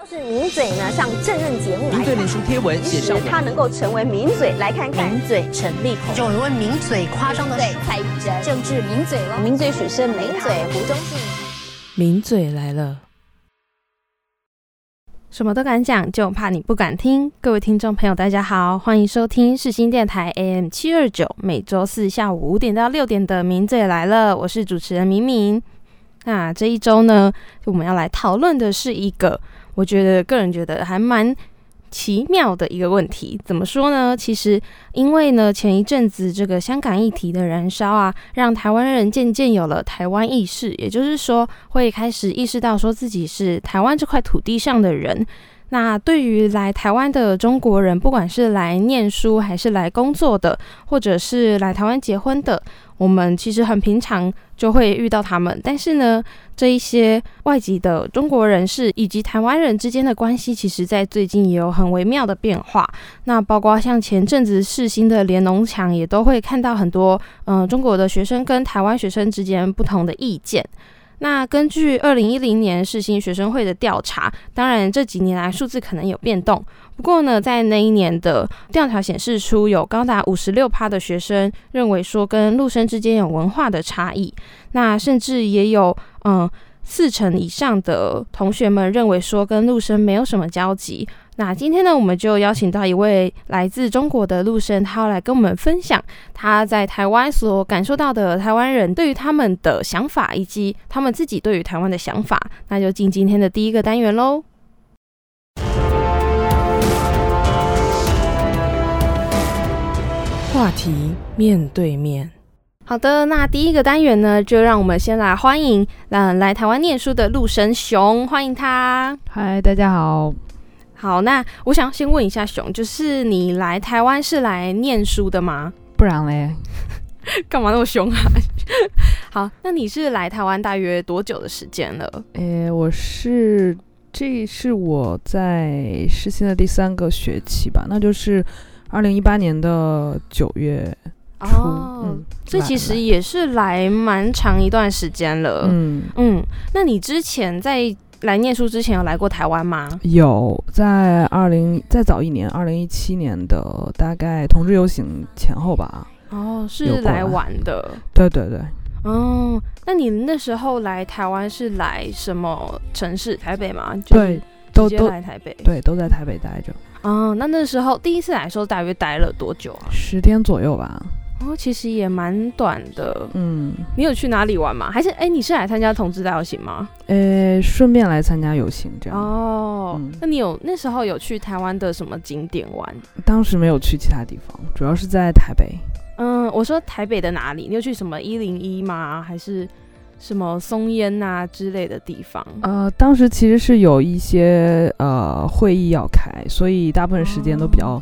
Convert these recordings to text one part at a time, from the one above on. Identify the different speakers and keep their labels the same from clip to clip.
Speaker 1: 都是名嘴呢上政论节目来
Speaker 2: 名嘴脸书贴文写上
Speaker 1: 他能够成为名嘴，来看看。
Speaker 3: 名嘴陈立宏，有一位名嘴夸张的
Speaker 1: 对蔡玉珍、
Speaker 3: 政治名嘴了，
Speaker 1: 名嘴许胜名嘴胡忠信。
Speaker 4: 名嘴来了，什么都敢讲，就怕你不敢听。各位听众朋友，大家好，欢迎收听世新电台 AM 七二九，每周四下午五点到六点的《名嘴来了》，我是主持人明明。那这一周呢，我们要来讨论的是一个，我觉得个人觉得还蛮奇妙的一个问题。怎么说呢？其实因为呢，前一阵子这个香港议题的燃烧啊，让台湾人渐渐有了台湾意识，也就是说，会开始意识到说自己是台湾这块土地上的人。那对于来台湾的中国人，不管是来念书还是来工作的，或者是来台湾结婚的，我们其实很平常就会遇到他们。但是呢，这一些外籍的中国人士以及台湾人之间的关系，其实在最近也有很微妙的变化。那包括像前阵子世新的联农墙，也都会看到很多嗯、中国的学生跟台湾学生之间不同的意见。那根据二零一零年世新学生会的调查，当然这几年来数字可能有变动。不过呢，在那一年的调查显示出，有高达五十六趴的学生认为说跟陆生之间有文化的差异。那甚至也有嗯四成以上的同学们认为说跟陆生没有什么交集。那今天呢，我们就邀请到一位来自中国的陆生，他要来跟我们分享他在台湾所感受到的台湾人对于他们的想法，以及他们自己对于台湾的想法。那就进今天的第一个单元喽。话题面对面。好的，那第一个单元呢，就让我们先来欢迎，嗯，来台湾念书的陆生熊，欢迎他。
Speaker 5: 嗨，大家好。
Speaker 4: 好，那我想先问一下熊，就是你来台湾是来念书的吗？
Speaker 5: 不然嘞？
Speaker 4: 干嘛那么凶啊？好，那你是来台湾大约多久的时间了？
Speaker 5: 诶，我是这是我在实习的第三个学期吧，那就是二零一八年的九月初。
Speaker 4: 哦，
Speaker 5: 嗯，
Speaker 4: 这其实也是来蛮长一段时间了。嗯
Speaker 5: 嗯，
Speaker 4: 那你之前在来念书之前有来过台湾吗？
Speaker 5: 有在二零再早一年，二零一七年的大概同志游行前后吧。
Speaker 4: 哦，是
Speaker 5: 来
Speaker 4: 来玩的。
Speaker 5: 对对对，
Speaker 4: 哦，那你那时候来台湾是来什么城市？台北吗？就是
Speaker 5: 对都都
Speaker 4: 来台北。
Speaker 5: 对，都在台北待着
Speaker 4: 哦，那那时候第一次来的时候大约待了多久啊？
Speaker 5: 十天左右吧。
Speaker 4: 哦，其实也蛮短的。
Speaker 5: 嗯，
Speaker 4: 你有去哪里玩吗？还是哎，你是来参加同志大游行吗？
Speaker 5: 诶，顺便来参加游行这样。
Speaker 4: 哦，
Speaker 5: 嗯
Speaker 4: 那你有那时候有去台湾的什么景点玩？
Speaker 5: 当时没有去其他地方，主要是在台北。
Speaker 4: 嗯，我说台北的哪里？你有去什么一零一吗？还是什么松烟呐、之类的地方？
Speaker 5: 呃，当时其实是有一些呃会议要开，所以大部分时间都比较、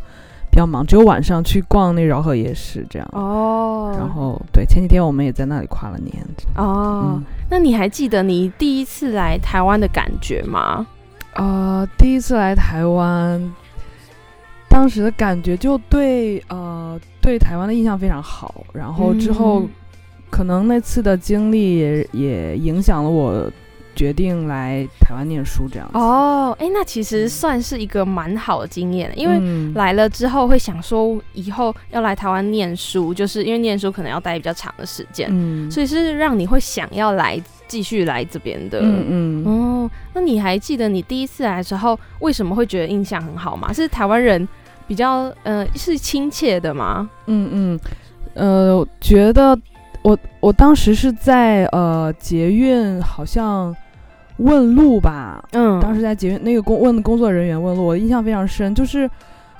Speaker 5: 比较忙，只有晚上去逛那饶河夜市这样。
Speaker 4: 哦，
Speaker 5: 然后对，前几天我们也在那里跨了年。
Speaker 4: 哦，
Speaker 5: 嗯，
Speaker 4: 那你还记得你第一次来台湾的感觉吗？
Speaker 5: 呃，第一次来台湾，当时的感觉就对呃对台湾的印象非常好，然后之后、
Speaker 4: 嗯
Speaker 5: 可能那次的经历也也影响了我决定来台湾念书这样子。
Speaker 4: 哦，哎，那其实算是一个蛮好的经验，因为
Speaker 5: 嗯
Speaker 4: 来了之后会想说以后要来台湾念书，就是因为念书可能要待比较长的时间，
Speaker 5: 嗯
Speaker 4: 所以是让你会想要来继续来这边的。
Speaker 5: 嗯嗯
Speaker 4: 哦，那你还记得你第一次来的时候为什么会觉得印象很好吗？是台湾人比较呃是亲切的吗？
Speaker 5: 嗯嗯，呃，觉得我我当时是在呃捷运好像问路吧，
Speaker 4: 嗯，
Speaker 5: 当时在捷运那个工问工作人员问路，我印象非常深，就是。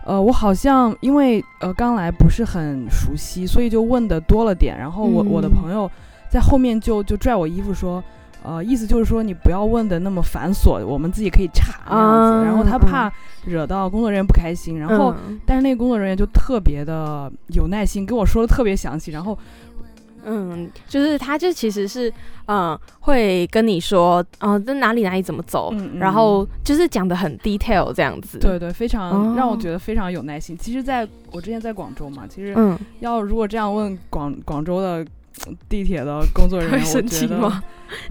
Speaker 5: 呃，我好像因为呃刚来不是很熟悉，所以就问的多了点。然后我、我的
Speaker 4: 嗯
Speaker 5: 朋友在后面就就拽我衣服说，呃，意思就是说你不要问的那么繁琐，我们自己可以查那样子。然后他
Speaker 4: 啊
Speaker 5: 怕惹到工作人员不开心，然后
Speaker 4: 嗯
Speaker 5: 但是那个工作人员就特别的有耐心，跟我说的特别详细，然后
Speaker 4: 嗯，就是他就其实是嗯会跟你说，嗯、在哪里哪里怎么走，
Speaker 5: 嗯嗯
Speaker 4: 然后就是讲的很 detail 这样子。
Speaker 5: 对，对，非常、让我
Speaker 4: 哦
Speaker 5: 觉得非常有耐心。其实在我之前在广州嘛，其实
Speaker 4: 嗯，
Speaker 5: 要如果这样问广广州的呃地铁的工作人员，我觉得？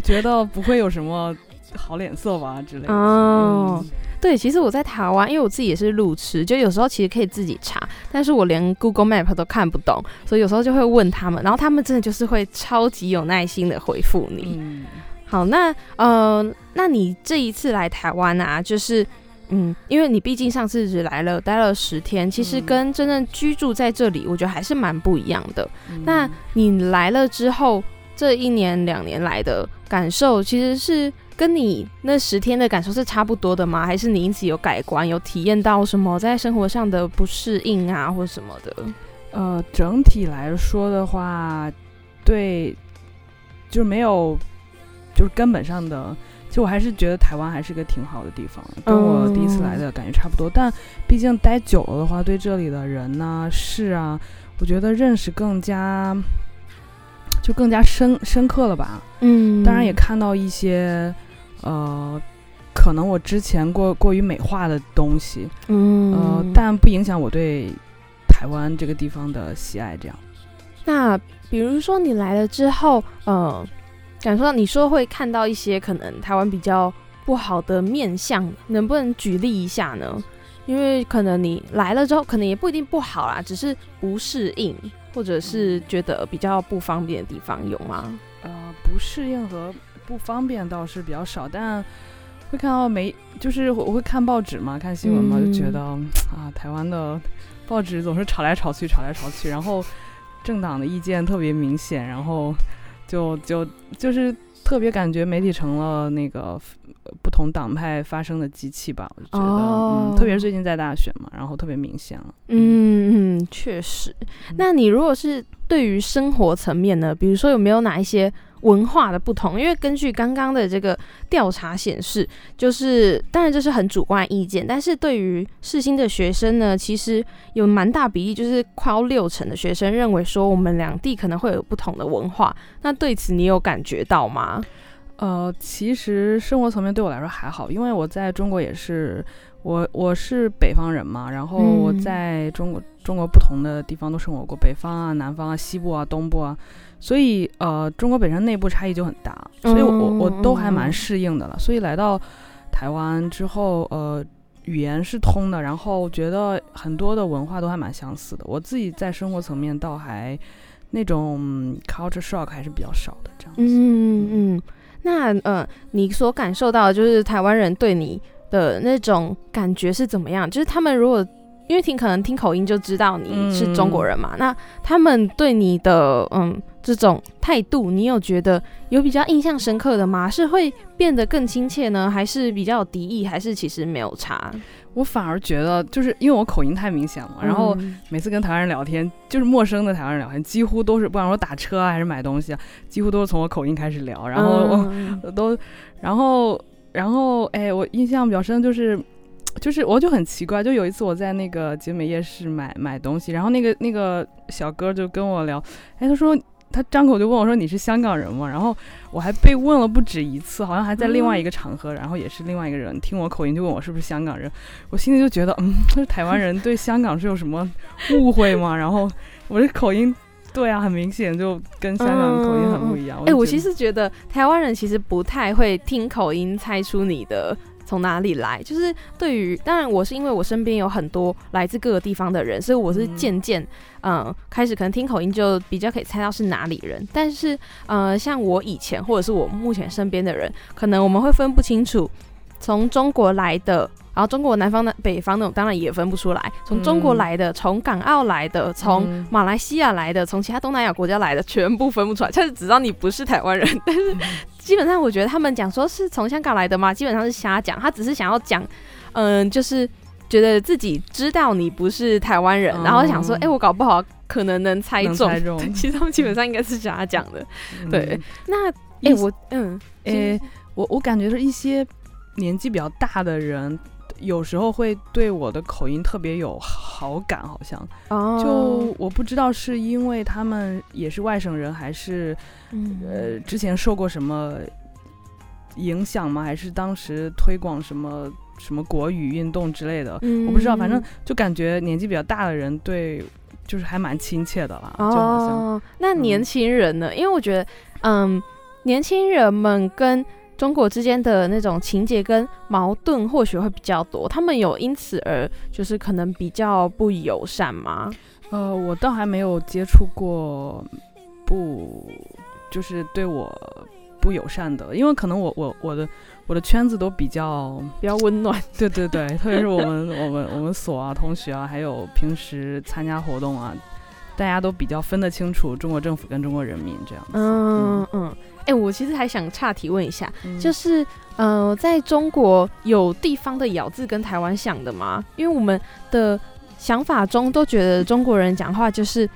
Speaker 5: 觉得不会有什么好脸色吧之类的。
Speaker 4: 哦
Speaker 5: 嗯
Speaker 4: 对，其实我在台湾，因为我自己也是路痴，就有时候其实可以自己查，但是我连 Google Map 都看不懂，所以有时候就会问他们，然后他们真的就是会超级有耐心的回复你。
Speaker 5: 嗯，
Speaker 4: 好，那呃，那你这一次来台湾啊，就是嗯，因为你毕竟上次只来了待了十天，其实
Speaker 5: 嗯
Speaker 4: 跟真正居住在这里，我觉得还是蛮不一样的。
Speaker 5: 嗯
Speaker 4: 那你来了之后，这一年两年来的感受，其实是跟你那十天的感受是差不多的吗？还是你因此有改观，有体验到什么在生活上的不适应啊，或什么的？
Speaker 5: 呃，整体来说的话，对，就是没有，就是根本上的，其实我还是觉得台湾还是个挺好的地方，跟我第一次来的感觉差不多。但毕竟待久了的话，对这里的人呐、事啊，我觉得认识更加，就更加深深刻了吧。
Speaker 4: 嗯
Speaker 5: 当然也看到一些，呃。可能我之前过过于美化的东西，
Speaker 4: 嗯
Speaker 5: 呃，但不影响我对台湾这个地方的喜爱。这样，
Speaker 4: 那比如说你来了之后，呃，感受到你说会看到一些可能台湾比较不好的面相，能不能举例一下呢？因为可能你来了之后，可能也不一定不好啦，只是不适应，或者是觉得比较不方便的地方有吗？
Speaker 5: 呃，不适应和不方便倒是比较少，但会看到媒，就是我会看报纸嘛，看新闻嘛，就觉
Speaker 4: 嗯
Speaker 5: 得啊，台湾的报纸总是吵来吵去，吵来吵去，然后政党的意见特别明显，然后就就就是特别感觉媒体成了那个呃不同党派发声的机器吧，我就觉得，
Speaker 4: 哦
Speaker 5: 嗯，特别是最近在大选嘛，然后特别明显了。
Speaker 4: 嗯嗯，确实。那你如果是对于生活层面呢，比如说有没有哪一些文化的不同？因为根据刚刚的这个调查显示，就是当然这是很主观意见，但是对于世新的学生呢，其实有蛮大比例，就是快要六成的学生认为说我们两地可能会有不同的文化。那对此你有感觉到吗？
Speaker 5: 呃，其实生活层面对我来说还好，因为我在中国也是，我我是北方人嘛，然后我
Speaker 4: 嗯
Speaker 5: 在中国中国不同的地方都生活过，北方啊、南方啊、西部啊、东部啊，所以呃，中国本身内部差异就很大，所以我我我都还
Speaker 4: 嗯
Speaker 5: 蛮适应的了。所以来到台湾之后，呃，语言是通的，然后觉得很多的文化都还蛮相似的。我自己在生活层面倒还那种嗯 culture shock 还是比较少的，这样子。
Speaker 4: 嗯嗯，那呃，你所感受到的就是台湾人对你的那种感觉是怎么样？就是他们如果因为听可能听口音就知道你是中国人嘛，那他们对你的嗯这种态度，你有觉得有比较印象深刻的吗？是会变得更亲切呢，还是比较有敌意，还是其实没有差？
Speaker 5: 我反而觉得，就是因为我口音太明显了，然后
Speaker 4: 嗯
Speaker 5: 每次跟台湾人聊天，就是陌生的台湾人聊天，几乎都是不管说打车啊还是买东西啊，几乎都是从我口音开始聊，然后我、
Speaker 4: 嗯
Speaker 5: 都，然后然后哎，我印象比较深就是。就是我就很奇怪，就有一次我在那个集美夜市买买东西，然后那个那个小哥就跟我聊，哎，他说他张口就问我说你是香港人吗？然后我还被问了不止一次，好像还在另外一个场合，然后也是另外一个人听我口音就问我是不是香港人，我心里就觉得嗯，这台湾人对香港是有什么误会吗？然后我这口音。对啊，很明显就跟香港口音很不一样。
Speaker 4: 哎、我其实觉得台湾人其实不太会听口音猜出你的从哪里来，就是对于当然我是因为我身边有很多来自各个地方的人，所以我是
Speaker 5: 嗯
Speaker 4: 渐渐嗯开始可能听口音就比较可以猜到是哪里人。但是呃，像我以前或者是我目前身边的人，可能我们会分不清楚从中国来的。然后中国南方的、北方那种当然也分不出来，从中国
Speaker 5: 嗯
Speaker 4: 来的、从港澳来的、从
Speaker 5: 嗯
Speaker 4: 马来西亚来的、从其他东南亚国家来的，全部分不出来。就是只知道你不是台湾人，但是基本上我觉得他们讲说是从香港来的嘛，基本上是瞎讲。他只是想要讲，嗯，就是觉得自己知道你不是台湾人，然后想说，
Speaker 5: 哦
Speaker 4: 哎、我搞不好可能能猜中。
Speaker 5: 猜中
Speaker 4: 对 其实他们基本上应该是瞎讲的。对
Speaker 5: 嗯，
Speaker 4: 那哎、
Speaker 5: 意
Speaker 4: 我嗯，
Speaker 5: 诶、我我感觉是一些年纪比较大的人，有时候会对我的口音特别有好感，好像。
Speaker 4: 哦，
Speaker 5: 就我不知道是因为他们也是外省人，还是
Speaker 4: 嗯
Speaker 5: 呃之前受过什么影响吗？还是当时推广什么什么国语运动之类的？
Speaker 4: 嗯
Speaker 5: 我不知道，反正就感觉年纪比较大的人对，就是还蛮亲切的啦，就好像。
Speaker 4: 哦，那
Speaker 5: 嗯
Speaker 4: 年轻人呢？因为我觉得，嗯，年轻人们跟中国之间的那种情节跟矛盾或许会比较多，他们有因此而就是可能比较不友善吗？
Speaker 5: 呃，我倒还没有接触过不就是对我不友善的，因为可能我我我的我的圈子都比较
Speaker 4: 比较温暖。
Speaker 5: 对对对，特别是我们我们我们所啊同学啊，还有平时参加活动啊，大家都比较分得清楚中国政府跟中国人民这样子。
Speaker 4: 嗯嗯，哎、我其实还想岔提问一下，
Speaker 5: 嗯
Speaker 4: 就是呃，在中国有地方的咬字跟台湾像的吗？因为我们的想法中都觉得中国人讲话就是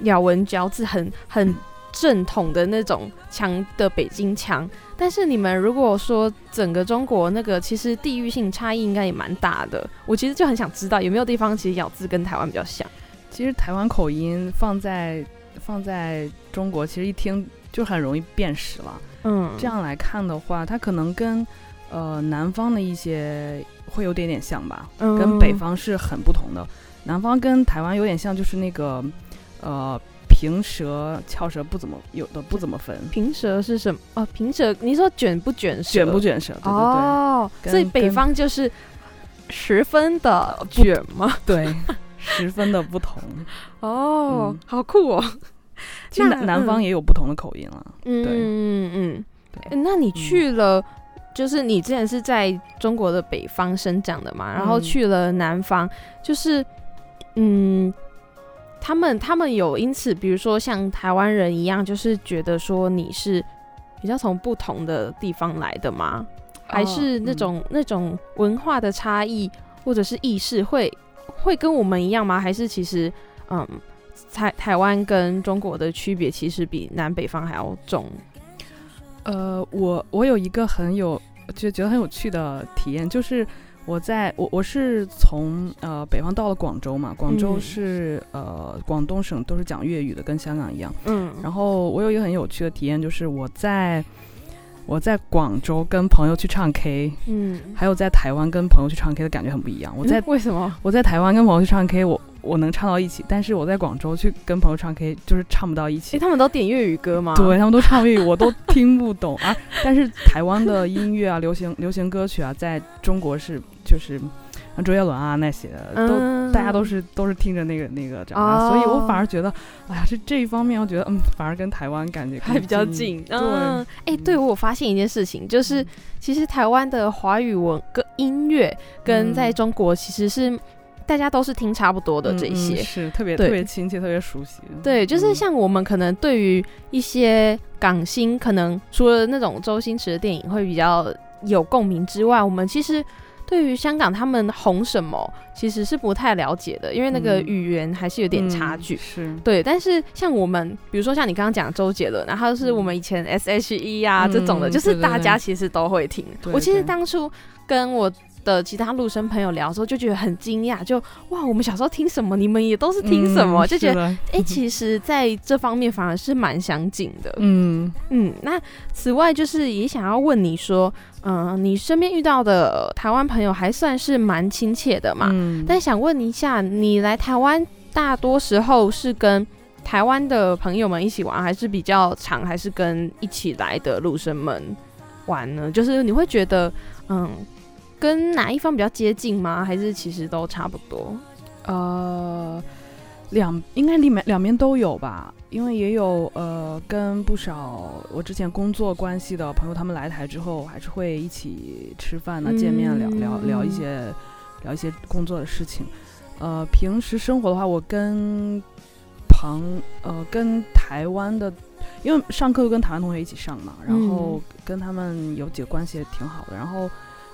Speaker 4: 咬文嚼字很很正统的那种强的北京腔，但是你们如果说整个中国那个其实地域性差异应该也蛮大的，我其实就很想知道有没有地方其实咬字跟台湾比较像。
Speaker 5: 其实台湾口音放在放在中国，其实一听就很容易辨识了。
Speaker 4: 嗯，
Speaker 5: 这样来看的话，它可能跟呃南方的一些会有点点像吧，
Speaker 4: 嗯
Speaker 5: 跟北方是很不同的。南方跟台湾有点像，就是那个呃平舌翘舌不怎么有的不怎么分，
Speaker 4: 平舌是什么？哦，平舌，你说卷不卷舌？
Speaker 5: 卷不卷舌？对对
Speaker 4: 对
Speaker 5: 哦，
Speaker 4: 所以北方就是十分的卷吗？
Speaker 5: 对 对，十分的不同。
Speaker 4: 哦，
Speaker 5: 嗯
Speaker 4: 好酷哦。
Speaker 5: 其实
Speaker 4: 那
Speaker 5: 南南方
Speaker 4: 嗯
Speaker 5: 也有不同的口音了。
Speaker 4: 嗯
Speaker 5: 对
Speaker 4: 嗯嗯。那你去了，就是你之前是在中国的北方生长的嘛，然后
Speaker 5: 嗯
Speaker 4: 去了南方，就是嗯。他们他们有因此，比如说像台湾人一样，就是觉得说你是比较从不同的地方来的吗？还是那
Speaker 5: 嗯
Speaker 4: 种、那种文化的差异，或者是意识会会跟我们一样吗？还是其实嗯，台台湾跟中国的区别其实比南北方还要重？
Speaker 5: 呃，我我有一个很有就觉得很有趣的体验，就是我在我我是从呃北方到了广州嘛，广州
Speaker 4: 嗯
Speaker 5: 是、呃广东省都是讲粤语的，跟香港一样。
Speaker 4: 嗯，
Speaker 5: 然后我有一个很有趣的体验，就是我在我在广州跟朋友去唱 K，
Speaker 4: 嗯，
Speaker 5: 还有在台湾跟朋友去唱 K 的感觉很不一样。我在、
Speaker 4: 嗯为什么？
Speaker 5: 我在台湾跟朋友去唱 K，我我能唱到一起，但是我在广州去跟朋友唱 K 就是唱不到一起
Speaker 4: 诶，。他们都点粤语歌吗？
Speaker 5: 对他们都唱粤语，我都听不懂啊。但是台湾的音乐啊，流行流行歌曲啊，在中国是就是像周杰伦啊那些都。
Speaker 4: 嗯
Speaker 5: 大家都是都是听着那个那个长大，所以我反而觉得，哎呀，这这一方面我觉得，嗯，反而跟台湾感觉
Speaker 4: 还比较近。
Speaker 5: 对，
Speaker 4: 嗯，哎、对我有发现一件事情，就是其实台湾的华语文跟音乐跟
Speaker 5: 嗯
Speaker 4: 在中国其实是大家都是听差不多的这一
Speaker 5: 嗯嗯
Speaker 4: 些。
Speaker 5: 是特别特别亲切，特别熟悉。
Speaker 4: 对，就是
Speaker 5: 嗯
Speaker 4: 像我们可能对于一些港星，可能除了那种周星驰的电影会比较有共鸣之外，我们其实对于香港他们红什么，其实是不太了解的，因为那个
Speaker 5: 嗯。
Speaker 4: 语言还是有点差距。
Speaker 5: 嗯是，
Speaker 4: 对，但是像我们，比如说像你刚刚讲的周杰伦，然后是我们以前 S H E 啊、
Speaker 5: 嗯
Speaker 4: 这种的，就是大家其实都会听。
Speaker 5: 对
Speaker 4: 我其实当初跟我的其他陆生朋友聊的时候，就觉得很惊讶，就哇，我们小时候听什么，你们也都是听什么，
Speaker 5: 嗯
Speaker 4: 就觉得
Speaker 5: 得，
Speaker 4: 哎、欸其实在这方面反而是蛮相近的。
Speaker 5: 嗯
Speaker 4: 嗯，那此外就是也想要问你说，嗯、你身边遇到的台湾朋友还算是蛮亲切的嘛？
Speaker 5: 嗯
Speaker 4: 但想问一下，你来台湾大多时候是跟台湾的朋友们一起玩，还是比较长，还是跟一起来的陆生们玩呢？就是你会觉得，嗯，跟哪一方比较接近吗？还是其实都差不多？
Speaker 5: 呃，两应该里面两边都有吧，因为也有呃跟不少我之前工作关系的朋友，他们来台之后还是会一起吃饭呢、见面聊聊聊一
Speaker 4: 嗯
Speaker 5: 些聊一些工作的事情。呃，平时生活的话，我跟旁呃跟台湾的，因为上课都跟台湾同学一起上嘛，然后跟他们有几个关系也挺好的，然后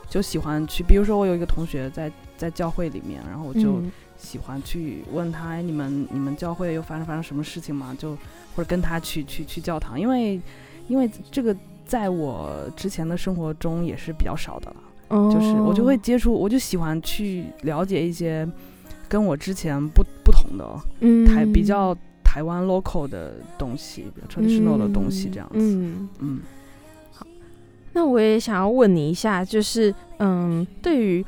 Speaker 5: 就喜欢去，比如说我有一个同学在在教会里面，然后我就。
Speaker 4: 嗯
Speaker 5: 喜欢去问他，哎，你们你们教会又发生发生什么事情吗？就或者跟他去去去教堂，因为因为这个在我之前的生活中也是比较少的了，就是我就会
Speaker 4: 哦
Speaker 5: 接触，我就喜欢去了解一些跟我之前不不同的
Speaker 4: 嗯
Speaker 5: 台比较台湾 local 的东西，比较 traditional 的东西这样子。
Speaker 4: 嗯，
Speaker 5: 嗯
Speaker 4: 那我也想要问你一下，就是嗯，对于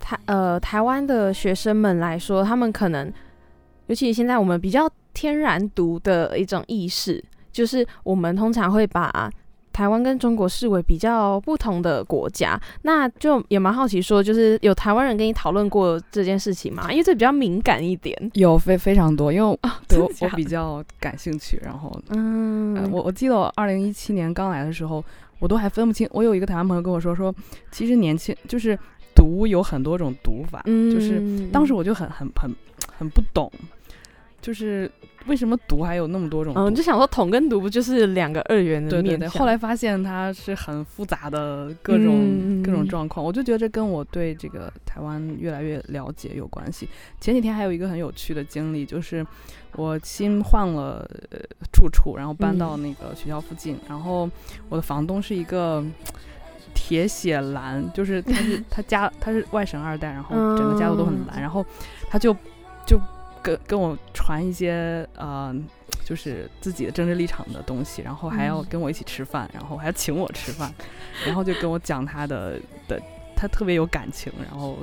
Speaker 4: 台呃台湾的学生们来说，他们可能，尤其现在我们比较天然读的一种意识，就是我们通常会把台湾跟中国视为比较不同的国家，那就也蛮好奇说，就是有台湾人跟你讨论过这件事情吗？因为这比较敏感一点。
Speaker 5: 有非非常多，因为
Speaker 4: 啊，
Speaker 5: 对我比较感兴趣。然后，呃
Speaker 4: 嗯，
Speaker 5: 我我记得我二零一七年刚来的时候，我都还分不清。我有一个台湾朋友跟我说说，其实年轻就是读有很多种读法，就是
Speaker 4: 嗯
Speaker 5: 当时我就很很很很不懂，就是为什么毒还有那么多种读
Speaker 4: 嗯，就想说统跟毒不就是两个二元的
Speaker 5: 对对对，后来发现它是很复杂的各种、
Speaker 4: 嗯
Speaker 5: 各种状况，我就觉得这跟我对这个台湾越来越了解有关系。前几天还有一个很有趣的经历，就是我新换了呃住处，然后搬到
Speaker 4: 嗯
Speaker 5: 那个学校附近，然后我的房东是一个。铁血蓝，就是他是 他家他是外省二代，然后整个家族都很蓝，
Speaker 4: 嗯
Speaker 5: 然后他就就跟跟我传一些呃就是自己的政治立场的东西，然后还要
Speaker 4: 嗯
Speaker 5: 跟我一起吃饭，然后还要请我吃饭，然后就跟我讲他的的，他特别有感情，然后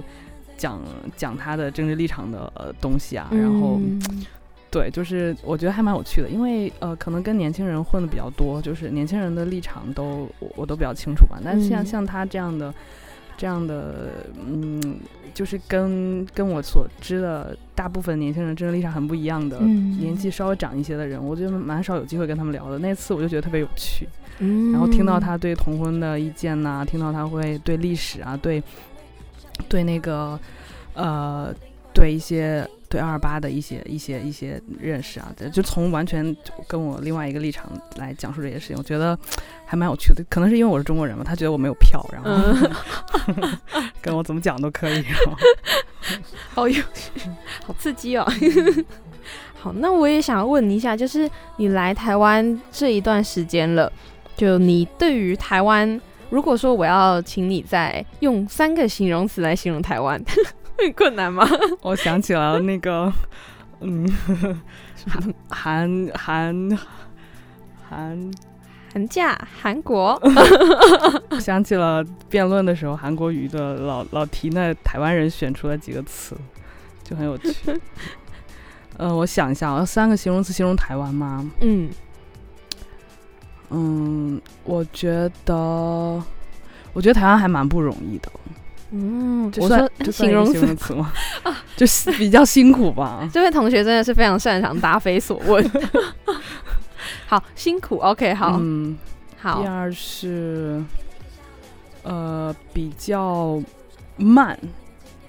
Speaker 5: 讲讲他的政治立场的、呃、东西啊，然后、
Speaker 4: 嗯
Speaker 5: 对，就是我觉得还蛮有趣的，因为呃可能跟年轻人混的比较多，就是年轻人的立场都我我都比较清楚吧，但是像、
Speaker 4: 嗯
Speaker 5: 像他这样的。这样的，嗯，就是跟跟我所知的大部分年轻人政治立场很不一样的，
Speaker 4: 嗯
Speaker 5: 年纪稍微长一些的人，我觉得蛮少有机会跟他们聊的。那次我就觉得特别有趣，
Speaker 4: 嗯
Speaker 5: 然后听到他对同婚的意见呐、听到他会对历史啊，对对那个呃，对一些对二二八的一些一些一些认识啊，就从完全跟我另外一个立场来讲述这些事情，我觉得还蛮有趣的。可能是因为我是中国人嘛，他觉得我没有票，然后、
Speaker 4: 嗯
Speaker 5: 跟我怎么讲都可以。
Speaker 4: 好有趣，好刺激哦。好，那我也想要问你一下，就是你来台湾这一段时间了，就你对于台湾，如果说我要请你再用三个形容词来形容台湾，会很困难吗？
Speaker 5: 我想起了那个，嗯，韩 韩韩，
Speaker 4: 寒假，韩国，
Speaker 5: 我想起了辩论的时候，韩国瑜的老老提那台湾人选出来几个词，就很有趣。呃，我想一下啊，三个形容词形容台湾吗？
Speaker 4: 嗯，
Speaker 5: 嗯，我觉得，我觉得台湾还蛮不容易的。
Speaker 4: 嗯，我说形容词
Speaker 5: 吗？就是比较辛苦吧。
Speaker 4: 这位同学真的是非常擅长答非所问。好辛苦，OK，好、
Speaker 5: 嗯，
Speaker 4: 好
Speaker 5: 第，二是，呃，比较慢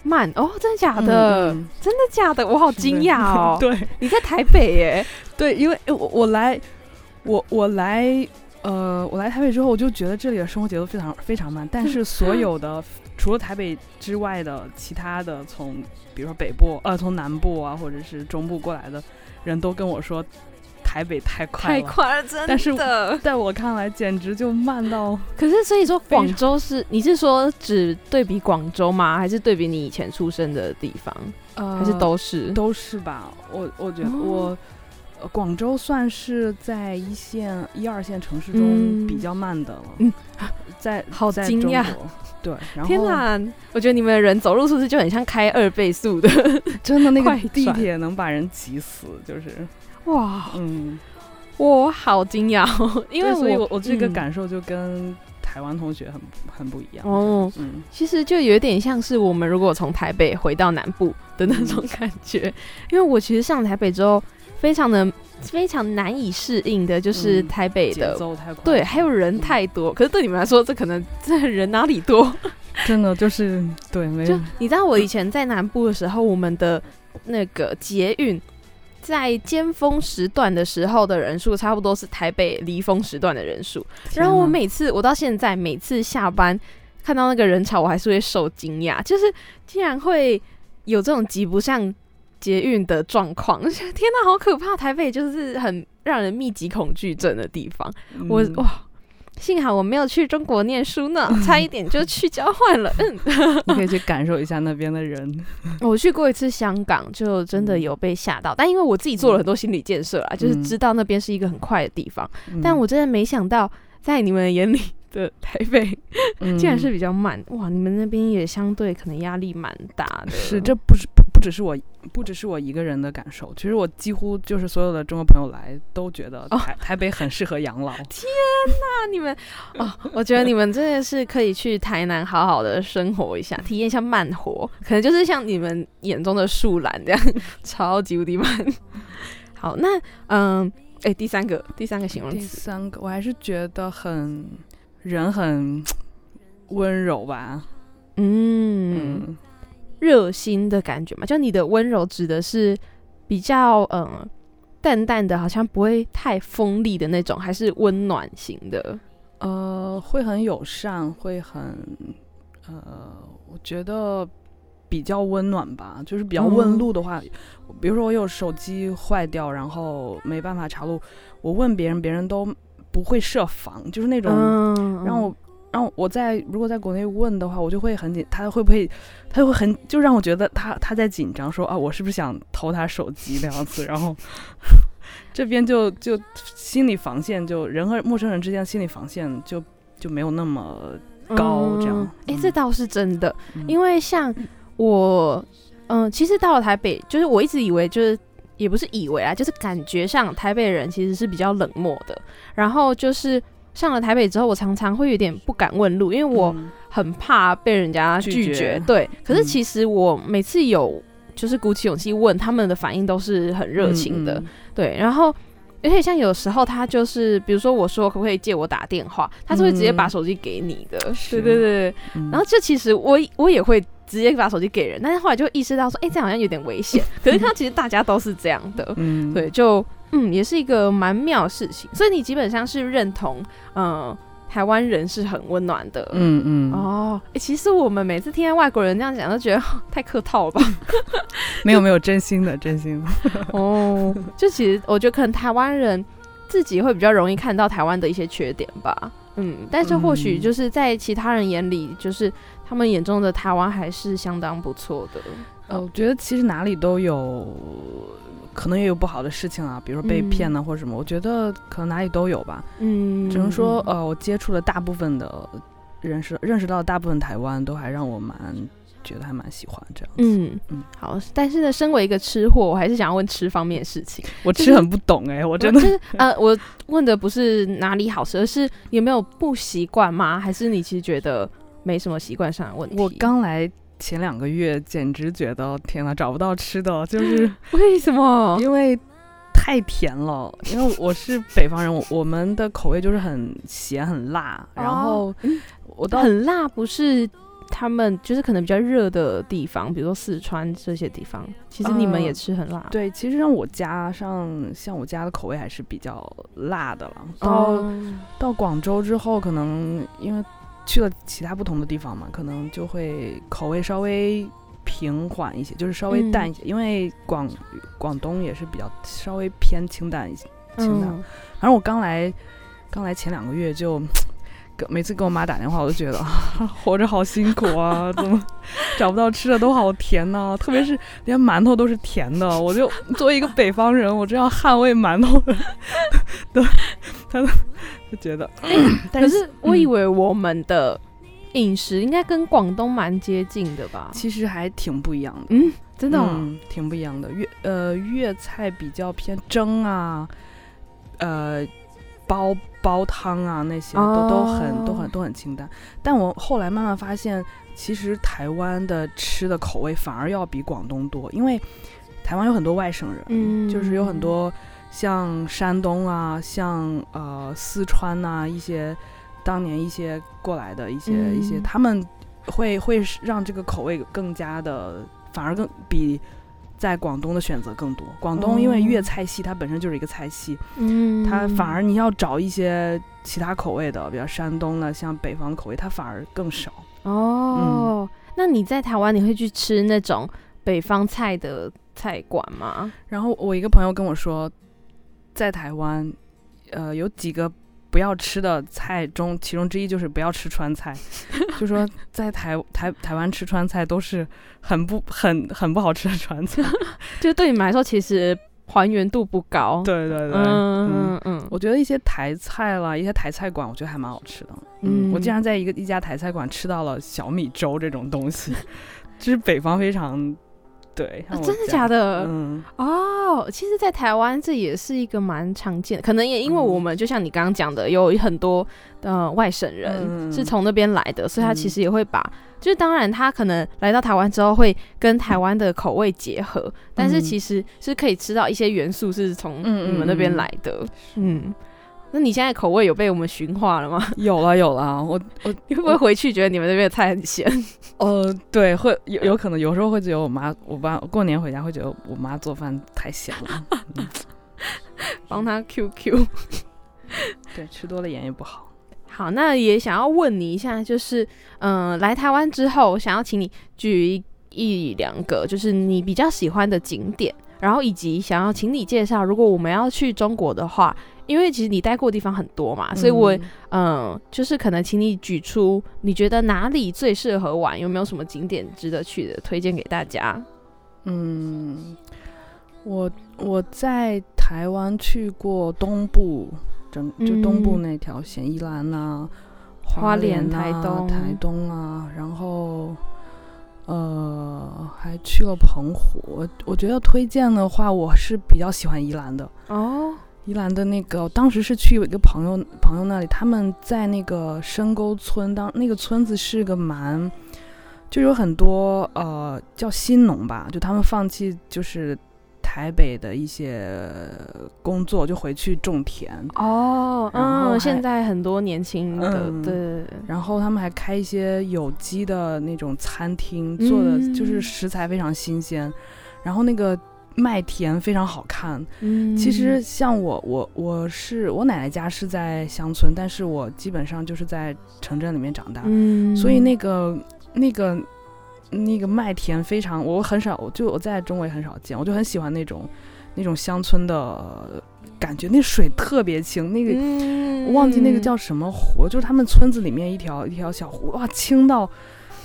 Speaker 4: 慢哦，真的假的？真的假的？我好惊讶 哦！
Speaker 5: 对
Speaker 4: 你在台北耶？
Speaker 5: 对，因为我我来，我我来，呃，我来台北之后，我就觉得这里的生活节奏非常非常慢。但是所有的除了台北之外的其他的从，比如说北部，呃，从南部啊，或者是中部过来的人都跟我说，台北太快
Speaker 4: 太
Speaker 5: 了。
Speaker 4: 快了，真的。
Speaker 5: 但是在我看来，简直就慢到
Speaker 4: 可是所以说，广州是你是说只对比广州吗？还是对比你以前出生的地方？
Speaker 5: 呃
Speaker 4: 还是都是？
Speaker 5: 都是吧？我我觉得
Speaker 4: 哦
Speaker 5: 我。呃广州算是在一线、一二线城市
Speaker 4: 嗯
Speaker 5: 中比较慢的了，
Speaker 4: 嗯
Speaker 5: 在
Speaker 4: 好惊讶
Speaker 5: 国对，然后
Speaker 4: 天哪！我觉得你们的人走路是不是就很像开二倍速的？
Speaker 5: 真的那
Speaker 4: 快
Speaker 5: 个地铁能把人挤死，就是
Speaker 4: 哇，
Speaker 5: 嗯，
Speaker 4: 我好惊讶哦，因为
Speaker 5: 所以
Speaker 4: 我
Speaker 5: 我我这个
Speaker 4: 嗯
Speaker 5: 感受就跟台湾同学很很不一样
Speaker 4: 哦，
Speaker 5: 嗯，
Speaker 4: 其实就有点像是我们如果从台北回到南部的那种感觉，因为我其实上台北之后，非常的非常难以适应的，就是
Speaker 5: 嗯
Speaker 4: 台北
Speaker 5: 节
Speaker 4: 的。对，还有人太多，可是对你们来说，这可能这人哪里多？
Speaker 5: 真的就是对，没
Speaker 4: 就你知道，我以前在南部的时候，我们的那个捷运在尖峰时段的时候的人数，差不多是台北离峰时段的人数。然后我每次，我到现在每次下班看到那个人潮，我还是会受惊讶，就是竟然会有这种挤不上捷运的状况。天哪，好可怕！台北就是很让人密集恐惧症的地方。我
Speaker 5: 嗯
Speaker 4: 哇，幸好我没有去中国念书呢，差一点就 去交换了。嗯，
Speaker 5: 你可以 去感受一下那边的人，
Speaker 4: 我去过一次香港，就真的有被吓到，但因为我自己做了很多心理建设啊，就是知道那边是一个很快的地方，但
Speaker 5: 嗯
Speaker 4: 我真的没想到，在你们眼里的台北
Speaker 5: 嗯
Speaker 4: 竟然是比较慢，哇！你们那边也相对可能压力蛮大的，
Speaker 5: 是，这不是只是我，不只是我一个人的感受，其实我几乎就是所有的中国朋友来都觉得
Speaker 4: 哦。
Speaker 5: 台、台北很适合养老。
Speaker 4: 天哪你们哦，我觉得你们真的是可以去台南好好的生活一下，体验一下慢活，可能就是像你们眼中的树懒这样，超级无敌慢。好，那嗯，哎、第三个，第三个形容
Speaker 5: 第
Speaker 4: 词，
Speaker 5: 三个，我还是觉得很人很 温柔吧，
Speaker 4: 嗯，
Speaker 5: 嗯，
Speaker 4: 热心的感觉嘛，就你的温柔指的是比较嗯淡淡的，好像不会太锋利的那种，还是温暖型的？
Speaker 5: 呃，会很友善，会很呃，我觉得比较温暖吧。就是比较问
Speaker 4: 嗯
Speaker 5: 路的话，比如说我有手机坏掉，然后没办法查路，我问别人，别人都不会设防，就是那种
Speaker 4: 嗯
Speaker 5: 让我。让我在如果在国内问的话，我就会很紧，他会不会，他就会很，就让我觉得他他在紧张，说啊，我是不是想偷他手机那样子，然后 这边就就心理防线就人和陌生人之间的心理防线就就没有那么高这样
Speaker 4: 哎、
Speaker 5: 嗯
Speaker 4: 这倒是真的，
Speaker 5: 嗯
Speaker 4: 因为像我，嗯，其实到了台北，就是我一直以为就是。也不是以为啊，就是感觉上台北人其实是比较冷漠的。然后就是上了台北之后，我常常会有点不敢问路，因为我
Speaker 5: 嗯
Speaker 4: 很怕被人家拒绝。对，可是
Speaker 5: 嗯
Speaker 4: 其实我每次有就是鼓起勇气问，他们的反应都是很热情的。
Speaker 5: 嗯
Speaker 4: 对，然后而且像有时候他就是，比如说我说可不可以借我打电话，他是会直接把
Speaker 5: 嗯
Speaker 4: 手机给你的。
Speaker 5: 是
Speaker 4: 对对对对。
Speaker 5: 嗯
Speaker 4: 然后这其实我我也会直接把手机给人，但是后来就意识到说，哎、这样好像有点危险。可是看到其实大家都是这样的，
Speaker 5: 嗯，
Speaker 4: 对，就嗯，也是一个蛮妙的事情。所以你基本上是认同，嗯、台湾人是很温暖的。
Speaker 5: 嗯嗯，
Speaker 4: 哦、诶其实我们每次听到外国人这样讲，都觉得太客套了吧？
Speaker 5: 没有没有，真心的真心的，
Speaker 4: 哦，就其实我觉得可能台湾人自己会比较容易看到台湾的一些缺点吧。嗯，但是或许
Speaker 5: 嗯
Speaker 4: 就是在其他人眼里，就是他们眼中的台湾还是相当不错的。
Speaker 5: 呃，我觉得其实哪里都有，可能也有不好的事情啊，比如说被骗呢、或者什么，我觉得可能哪里都有吧。
Speaker 4: 嗯，
Speaker 5: 只能说，呃，我接触了大部分的认识认识到大部分台湾，都还让我蛮觉得还蛮喜欢这样子。
Speaker 4: 嗯
Speaker 5: 嗯
Speaker 4: 好，但是呢，身为一个吃货，我还是想要问吃方面的事情。
Speaker 5: 我
Speaker 4: 就是
Speaker 5: 吃很不懂哎、我真的
Speaker 4: 就是呃，我问的不是哪里好吃，而是有没有不习惯吗？还是你其实觉得没什么习惯上的问题？
Speaker 5: 我刚来前两个月，简直觉得天呐，找不到吃的，就是
Speaker 4: 为什么？
Speaker 5: 因为太甜了。因为我是北方人，我我们的口味就是很咸很辣，然后我到
Speaker 4: 很辣，不是他们就是可能比较热的地方，比如说四川这些地方，其实你们也
Speaker 5: 呃
Speaker 4: 吃很辣。
Speaker 5: 对，其实让我加上像我家的口味还是比较辣的了。到、
Speaker 4: 哦，
Speaker 5: 到广州之后，可能因为去了其他不同的地方嘛，可能就会口味稍微平缓一些，就是稍微淡一些。因为广广东也是比较稍微偏清淡一些。清淡
Speaker 4: 嗯
Speaker 5: 反正我刚来，刚来前两个月就。跟每次给我妈打电话，我都觉得啊，活着好辛苦啊，怎么找不到吃的都好甜呐、特别是连馒头都是甜的。我就作为一个北方人，我真要捍卫馒头的，的，他都就觉得，但
Speaker 4: 可是我以
Speaker 5: 嗯
Speaker 4: 为我们的饮食应该跟广东蛮接近的吧？
Speaker 5: 其实还挺不一样的。
Speaker 4: 嗯，真的、哦
Speaker 5: 嗯，挺不一样的。粤呃粤菜比较偏蒸啊，呃煲煲汤啊那些都都很都
Speaker 4: 哦
Speaker 5: 很都很清淡。但我后来慢慢发现，其实台湾的吃的口味反而要比广东多，因为台湾有很多外省人，
Speaker 4: 嗯
Speaker 5: 就是有很多像山东啊，像呃四川呐、一些当年一些过来的一些、一些，
Speaker 4: 嗯
Speaker 5: 他们会会让这个口味更加的，反而更比在广东的选择更多。广东因为粤
Speaker 4: 哦
Speaker 5: 菜系它本身就是一个菜系，
Speaker 4: 嗯，
Speaker 5: 它反而你要找一些其他口味的，比如山东的，像北方的口味，它反而更少。
Speaker 4: 哦。那你在台湾你会去吃那种北方菜的菜馆吗？
Speaker 5: 然后我一个朋友跟我说，在台湾，呃，有几个不要吃的菜中，其中之一就是不要吃川菜。就说在台台台湾吃川菜都是很不很很不好吃的川菜。
Speaker 4: 就是对你们来说，其实还原度不高。
Speaker 5: 对对对，
Speaker 4: 嗯
Speaker 5: 嗯。
Speaker 4: 嗯嗯，
Speaker 5: 我觉得一些台菜啦，一些台菜馆，我觉得还蛮好吃的。
Speaker 4: 嗯
Speaker 5: 嗯，我竟然在一个一家台菜馆吃到了小米粥这种东西，这是北方非常对，
Speaker 4: 真的假的？
Speaker 5: 嗯，
Speaker 4: 哦，其实，在台湾这也是一个蛮常见的，可能也因为我们就像你刚刚讲的，有很多呃外省人是从那边来的，所以他其实也会把，就是当然他可能来到台湾之后会跟台湾的口味结合，但是其实是可以吃到一些元素是从你们那边来的，嗯。那你现在口味有被我们驯化了吗？
Speaker 5: 有了有了，我我
Speaker 4: 会不会回去觉得你们那边的菜很咸？
Speaker 5: 呃，对，会有有可能有时候会觉得我妈我爸过年回家会觉得我妈做饭太咸了，
Speaker 4: 帮他 QQ。
Speaker 5: 对，吃多了盐也不好。
Speaker 4: 好，那也想要问你一下，就是嗯，来台湾之后，想要请你举一两个，就是你比较喜欢的景点，然后以及想要请你介绍，如果我们要去中国的话。因为其实你待过的地方很多嘛，所以我嗯，就是可能请你举出你觉得哪里最适合玩，有没有什么景点值得去的，推荐给大家？
Speaker 5: 嗯，我我在台湾去过东部，整就东部那条线，宜兰啊、花莲、
Speaker 4: 台东、
Speaker 5: 台东啊，然后呃还去了澎湖。我我觉得推荐的话，我是比较喜欢宜兰的
Speaker 4: 哦。
Speaker 5: 宜兰的那个，当时是去有一个朋友朋友那里，他们在那个深沟村，当那个村子是个蛮，就有很多呃叫新农吧，就他们放弃就是台北的一些工作，就回去种田
Speaker 4: 哦。嗯，现在很多年轻的对，
Speaker 5: 然后他们还开一些有机的那种餐厅，做的就是食材非常新鲜，然后那个。麦田非常好看。嗯，其实像我，我我是我奶奶家是在乡村，但是我基本上就是在城镇里面长大。嗯，所以那个那个那个麦田非常，我很少，就我在中国也很少见。我就很喜欢那种那种乡村的感觉，那水特别清。那个我忘记那个叫什么湖，就是他们村子里面一条一条小湖，哇，清到。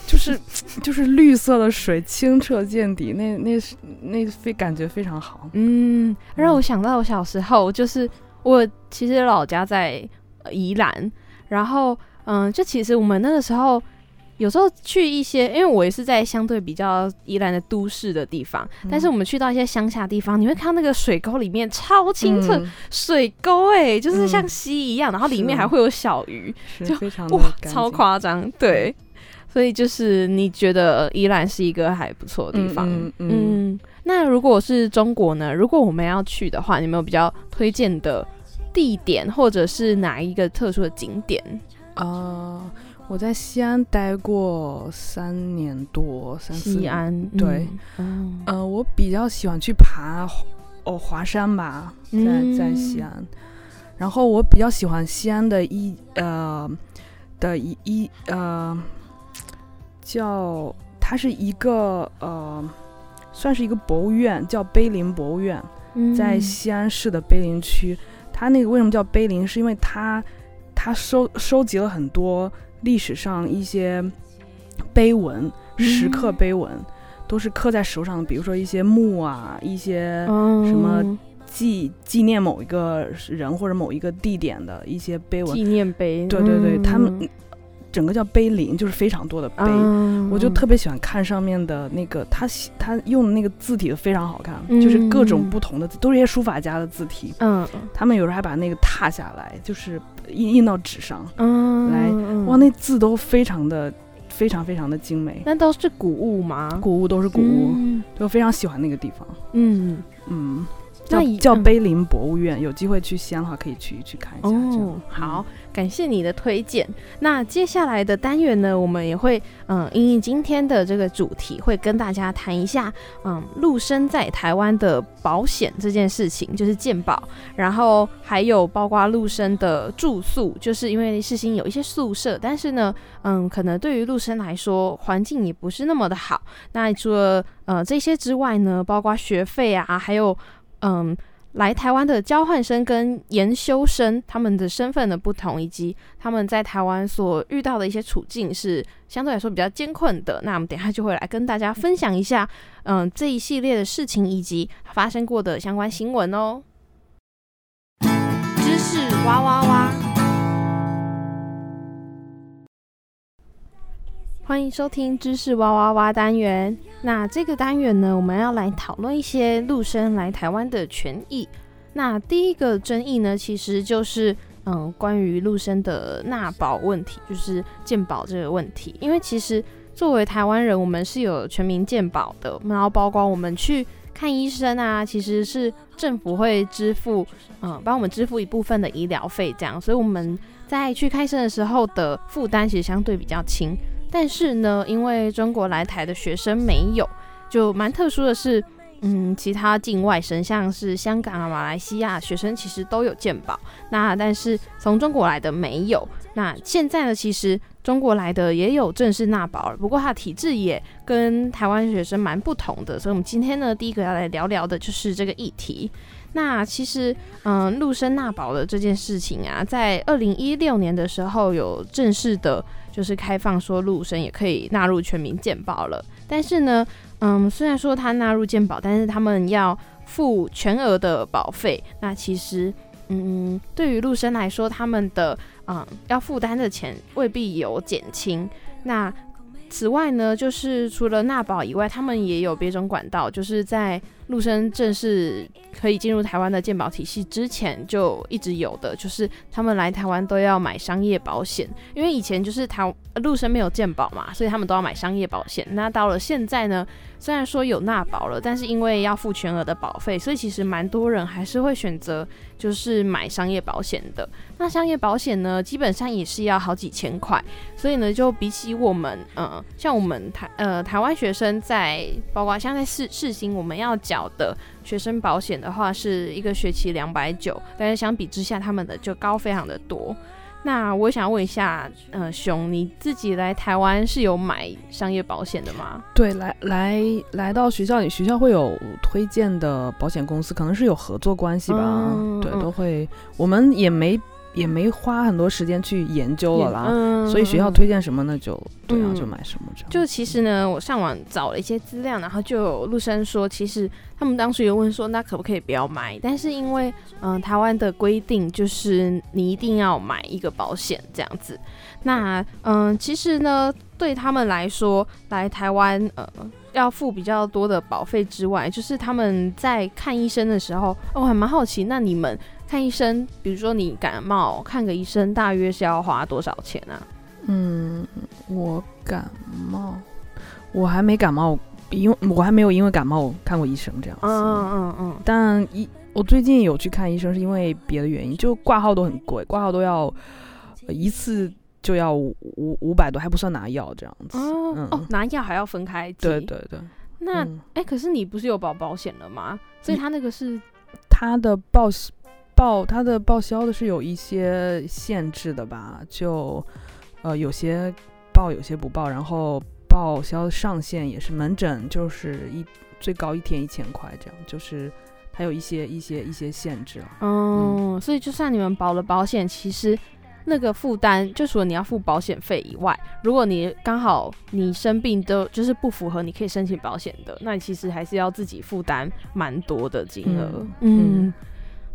Speaker 5: 就是就是绿色的水，清澈见底，那那是那非感觉非常好。
Speaker 4: 嗯，让我想到我小时候，就是我其实老家在宜兰，然后嗯，就其实我们那个时候有时候去一些，因为我也是在相对比较宜兰的都市的地方，但是我们去到一些乡下地方，你会看到那个水沟里面超清澈，水沟哎，就是像溪一样，然后里面还会有小鱼，
Speaker 5: 就非常
Speaker 4: 哇，超夸张，对。所以就是你觉得宜兰是一个还不错的地方，嗯，那如果是中国呢？如果我们要去的话，你有没有比较推荐的地点，或者是哪一个特殊的景点？
Speaker 5: 呃，我在西安待过三年多，三四
Speaker 4: 西安
Speaker 5: 对，嗯，呃，我比较喜欢去爬哦华山吧，在在西安，然后我比较喜欢西安的一呃的一一呃。叫它是一个呃，算是一个博物院，叫碑林博物院，在西安市的碑林区。它那个为什么叫碑林？是因为它它收收集了很多历史上一些碑文、石刻碑文，都是刻在石头上的，比如说一些墓啊，一些什么纪纪念某一个人或者某一个地点的一些碑文。
Speaker 4: 纪念碑。
Speaker 5: 对对对，他们。整个叫碑林，就是非常多的碑，我就特别喜欢看上面的那个，他他用的那个字体非常好看，就是各种不同的字，都是一些书法家的字体。嗯，他们有时候还把那个拓下来，就是印印到纸上，来，哇，那字都非常的非常非常的精美。
Speaker 4: 那都是古物吗？
Speaker 5: 古物都是古物，就非常喜欢那个地方。
Speaker 4: 嗯
Speaker 5: 嗯。叫叫碑林博物院，有机会去西安的话，可以去去看一下。哦，
Speaker 4: 好，感谢你的推荐。那接下来的单元呢，我们也会嗯，因应今天的这个主题，会跟大家谈一下嗯，陆生在台湾的保险这件事情，就是健保，然后还有包括陆生的住宿，就是因为世新有一些宿舍，但是呢，嗯，可能对于陆生来说，环境也不是那么的好。那除了呃这些之外呢，包括学费啊，还有。嗯，来台湾的交换生跟研修生，他们的身份的不同，以及他们在台湾所遇到的一些处境是相对来说比较艰困的。那我们等下就会来跟大家分享一下，嗯，这一系列的事情以及发生过的相关新闻哦。知识哇哇哇！欢迎收听知识哇哇哇单元。那这个单元呢，我们要来讨论一些陆生来台湾的权益。那第一个争议呢，其实就是嗯，关于陆生的纳保问题，就是健保这个问题。因为其实作为台湾人，我们是有全民健保的，然后包括我们去看医生啊，其实是政府会支付，嗯，帮我们支付一部分的医疗费，这样，所以我们在去开生的时候的负担其实相对比较轻。但是呢，因为中国来台的学生没有，就蛮特殊的是，嗯，其他境外生，像是香港啊、马来西亚学生，其实都有健保。那但是从中国来的没有。那现在呢，其实中国来的也有正式纳保了，不过它的体制也跟台湾学生蛮不同的。所以，我们今天呢，第一个要来聊聊的就是这个议题。那其实，嗯，陆生纳保的这件事情啊，在二零一六年的时候有正式的。就是开放说陆生也可以纳入全民健保了，但是呢，嗯，虽然说他纳入健保，但是他们要付全额的保费。那其实，嗯，对于陆生来说，他们的嗯要负担的钱未必有减轻。那此外呢，就是除了纳保以外，他们也有别种管道，就是在陆生正式可以进入台湾的健保体系之前，就一直有的，就是他们来台湾都要买商业保险，因为以前就是台陆生没有健保嘛，所以他们都要买商业保险。那到了现在呢？虽然说有纳保了，但是因为要付全额的保费，所以其实蛮多人还是会选择就是买商业保险的。那商业保险呢，基本上也是要好几千块，所以呢，就比起我们，呃，像我们台呃台湾学生在，包括像在市，市新我们要缴的学生保险的话，是一个学期两百九，但是相比之下，他们的就高非常的多。那我想问一下，呃，熊，你自己来台湾是有买商业保险的吗？
Speaker 5: 对，来来来到学校里，学校会有推荐的保险公司，可能是有合作关系吧。对，都会，我们也没。也没花很多时间去研究了啦，所以学校推荐什么呢？就对啊，就买什么这样。
Speaker 4: 就其实呢，我上网找了一些资料，然后就有陆生说，其实他们当时有问说，那可不可以不要买？但是因为嗯，台湾的规定就是你一定要买一个保险这样子。那嗯，其实呢，对他们来说，来台湾呃要付比较多的保费之外，就是他们在看医生的时候，我还蛮好奇，那你们。看医生，比如说你感冒，看个医生大约是要花多少钱啊？
Speaker 5: 嗯，我感冒，我还没感冒，因为我还没有因为感冒看过医生这样子。嗯嗯嗯。但一我最近有去看医生，是因为别的原因，就挂号都很贵，挂号都要一次就要五五百多，还不算拿药这样子。
Speaker 4: 哦，拿药还要分开
Speaker 5: 对对对。
Speaker 4: 那哎，可是你不是有保保险了吗？所以他那个是
Speaker 5: 他的报。报它的报销的是有一些限制的吧，就呃有些报有些不报，然后报销上限也是门诊就是一最高一天一千块这样，就是它有一些一些一些限制啊。
Speaker 4: 嗯，所以就算你们保了保险，其实那个负担就除了你要付保险费以外，如果你刚好你生病都就是不符合你可以申请保险的，那你其实还是要自己负担蛮多的金额。嗯。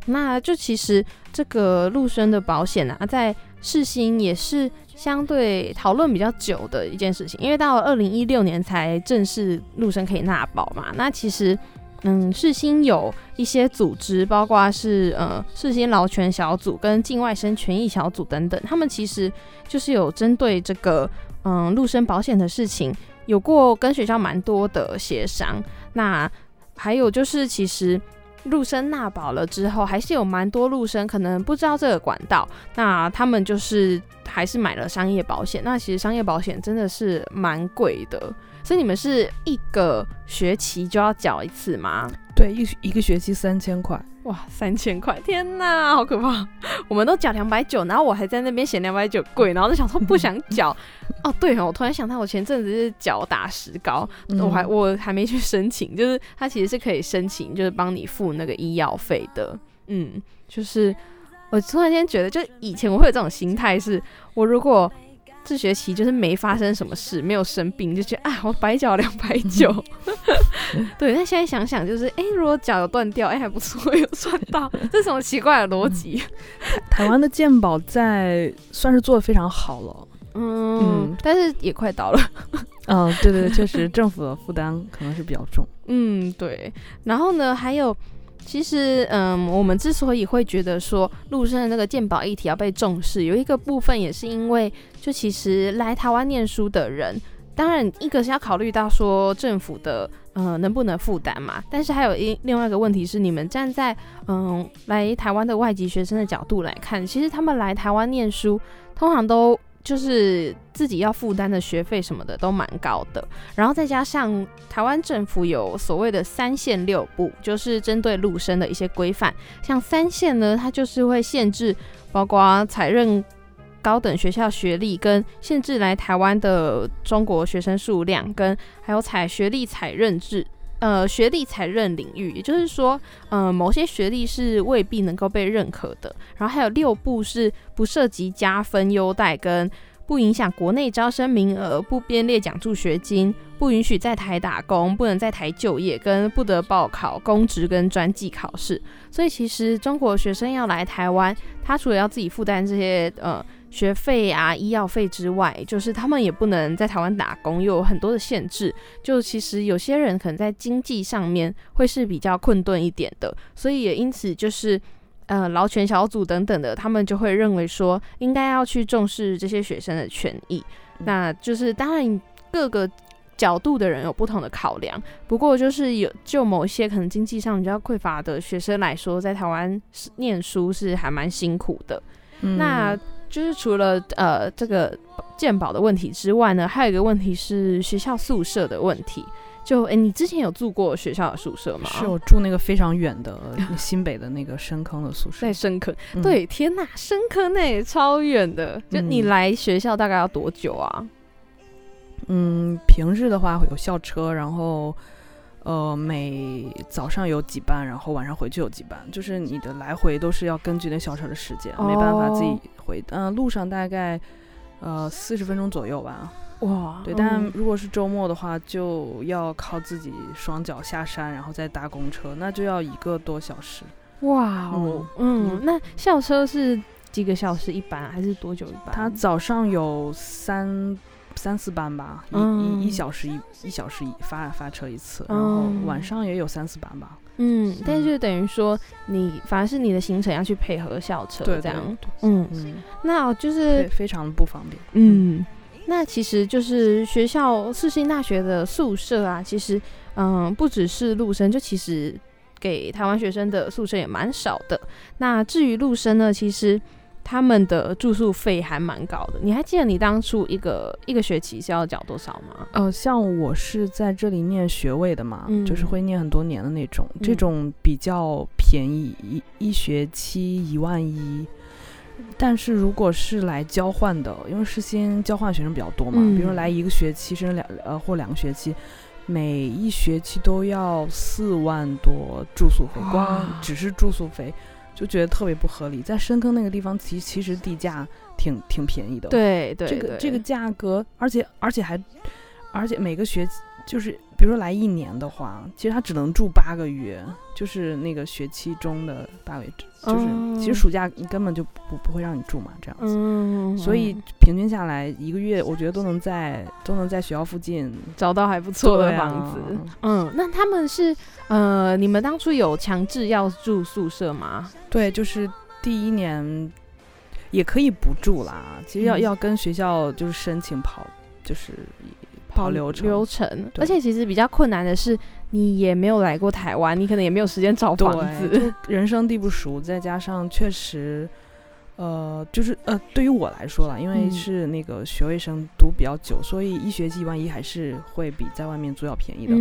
Speaker 4: 那就其实这个陆生的保险啊，在世新也是相对讨论比较久的一件事情，因为到了二零一六年才正式陆生可以纳保嘛。那其实，嗯，世新有一些组织，包括是呃世新劳权小组跟境外生权益小组等等，他们其实就是有针对这个嗯陆生保险的事情，有过跟学校蛮多的协商。那还有就是其实。陆生纳保了之后，还是有蛮多陆生可能不知道这个管道，那他们就是还是买了商业保险。那其实商业保险真的是蛮贵的，所以你们是一个学期就要缴一次吗？
Speaker 5: 对，一一个学期三千块。
Speaker 4: 哇，三千块，天哪，好可怕！我们都缴两百九，然后我还在那边嫌两百九贵，然后就想说不想缴。哦，对哦，我突然想到，我前阵子是脚打石膏，我还我还没去申请，就是它其实是可以申请，就是帮你付那个医药费的。嗯，就是我突然间觉得，就以前我会有这种心态，是我如果。这学期就是没发生什么事，没有生病，就觉得啊，我白脚两百九。对，但现在想想，就是哎，如果脚有断掉，哎，还不错，有赚到。这是什么奇怪的逻辑？
Speaker 5: 台湾的健保在算是做的非常好了，
Speaker 4: 嗯，但是也快到了。
Speaker 5: 嗯，对对对，确实政府的负担可能是比较重。
Speaker 4: 嗯，对。然后呢，还有，其实，嗯，我们之所以会觉得说陆生的那个鉴宝议题要被重视，有一个部分也是因为，就其实来台湾念书的人，当然一个是要考虑到说政府的，呃，能不能负担嘛。但是还有一另外一个问题是，你们站在嗯来台湾的外籍学生的角度来看，其实他们来台湾念书，通常都。就是自己要负担的学费什么的都蛮高的，然后再加上台湾政府有所谓的三线六部，就是针对陆生的一些规范。像三线呢，它就是会限制，包括采认高等学校学历，跟限制来台湾的中国学生数量，跟还有采学历采认制。呃，学历采认领域，也就是说，呃，某些学历是未必能够被认可的。然后还有六部是不涉及加分优待，跟不影响国内招生名额，不编列奖助学金，不允许在台打工，不能在台就业，跟不得报考公职跟专技考试。所以其实中国学生要来台湾，他除了要自己负担这些呃。学费啊、医药费之外，就是他们也不能在台湾打工，又有很多的限制。就其实有些人可能在经济上面会是比较困顿一点的，所以也因此就是呃劳权小组等等的，他们就会认为说应该要去重视这些学生的权益。那就是当然各个角度的人有不同的考量，不过就是有就某一些可能经济上比较匮乏的学生来说，在台湾念书是还蛮辛苦的。那就是除了呃这个鉴宝的问题之外呢，还有一个问题是学校宿舍的问题。就哎，你之前有住过学校的宿舍吗？
Speaker 5: 是我住那个非常远的 新北的那个深坑的宿舍。
Speaker 4: 在深坑，对，天哪，深坑那超远的。就你来学校大概要多久啊？
Speaker 5: 嗯，平日的话会有校车，然后。呃，每早上有几班，然后晚上回去有几班，就是你的来回都是要根据那校车的时间，没办法自己回。嗯，路上大概呃四十分钟左右吧。
Speaker 4: 哇，
Speaker 5: 对，但如果是周末的话，就要靠自己双脚下山，然后再搭公车，那就要一个多小时。
Speaker 4: 哇哦，嗯，那校车是几个小时一班，还是多久一班？
Speaker 5: 它早上有三。三四班吧，一一一小时一一小时一发发车一次，然后晚上也有三四班吧。
Speaker 4: 嗯，但是就等于说你反而是你的行程要去配合校车，这样。
Speaker 5: 嗯
Speaker 4: 嗯，那就是
Speaker 5: 非常不方便。
Speaker 4: 嗯，那其实就是学校世新大学的宿舍啊，其实嗯不只是陆生，就其实给台湾学生的宿舍也蛮少的。那至于陆生呢，其实。他们的住宿费还蛮高的，你还记得你当初一个一个学期是要缴多少吗？
Speaker 5: 呃，像我是在这里念学位的嘛，就是会念很多年的那种，这种比较便宜，一一学期一万一。但是如果是来交换的，因为是先交换学生比较多嘛，比如来一个学期甚至两呃或两个学期，每一学期都要四万多住宿费，光只是住宿费。就觉得特别不合理，在深坑那个地方，其其实地价挺挺便宜的。
Speaker 4: 对对，
Speaker 5: 这个这个价格，而且而且还，而且每个学期就是，比如说来一年的话，其实他只能住八个月。就是那个学期中的八个月，就是其实暑假你根本就不不会让你住嘛，这样子，所以平均下来一个月，我觉得都能在都能在学校附近
Speaker 4: 找到还不错的房子。嗯，那他们是呃，你们当初有强制要住宿舍吗？
Speaker 5: 对，就是第一年也可以不住啦，其实要要跟学校就是申请跑，就是跑流程
Speaker 4: 流程，而且其实比较困难的是。你也没有来过台湾，你可能也没有时间找房子，
Speaker 5: 人生地不熟，再加上确实，呃，就是呃，对于我来说啦，因为是那个学位生读比较久，所以一学期万一还是会比在外面租要便宜的。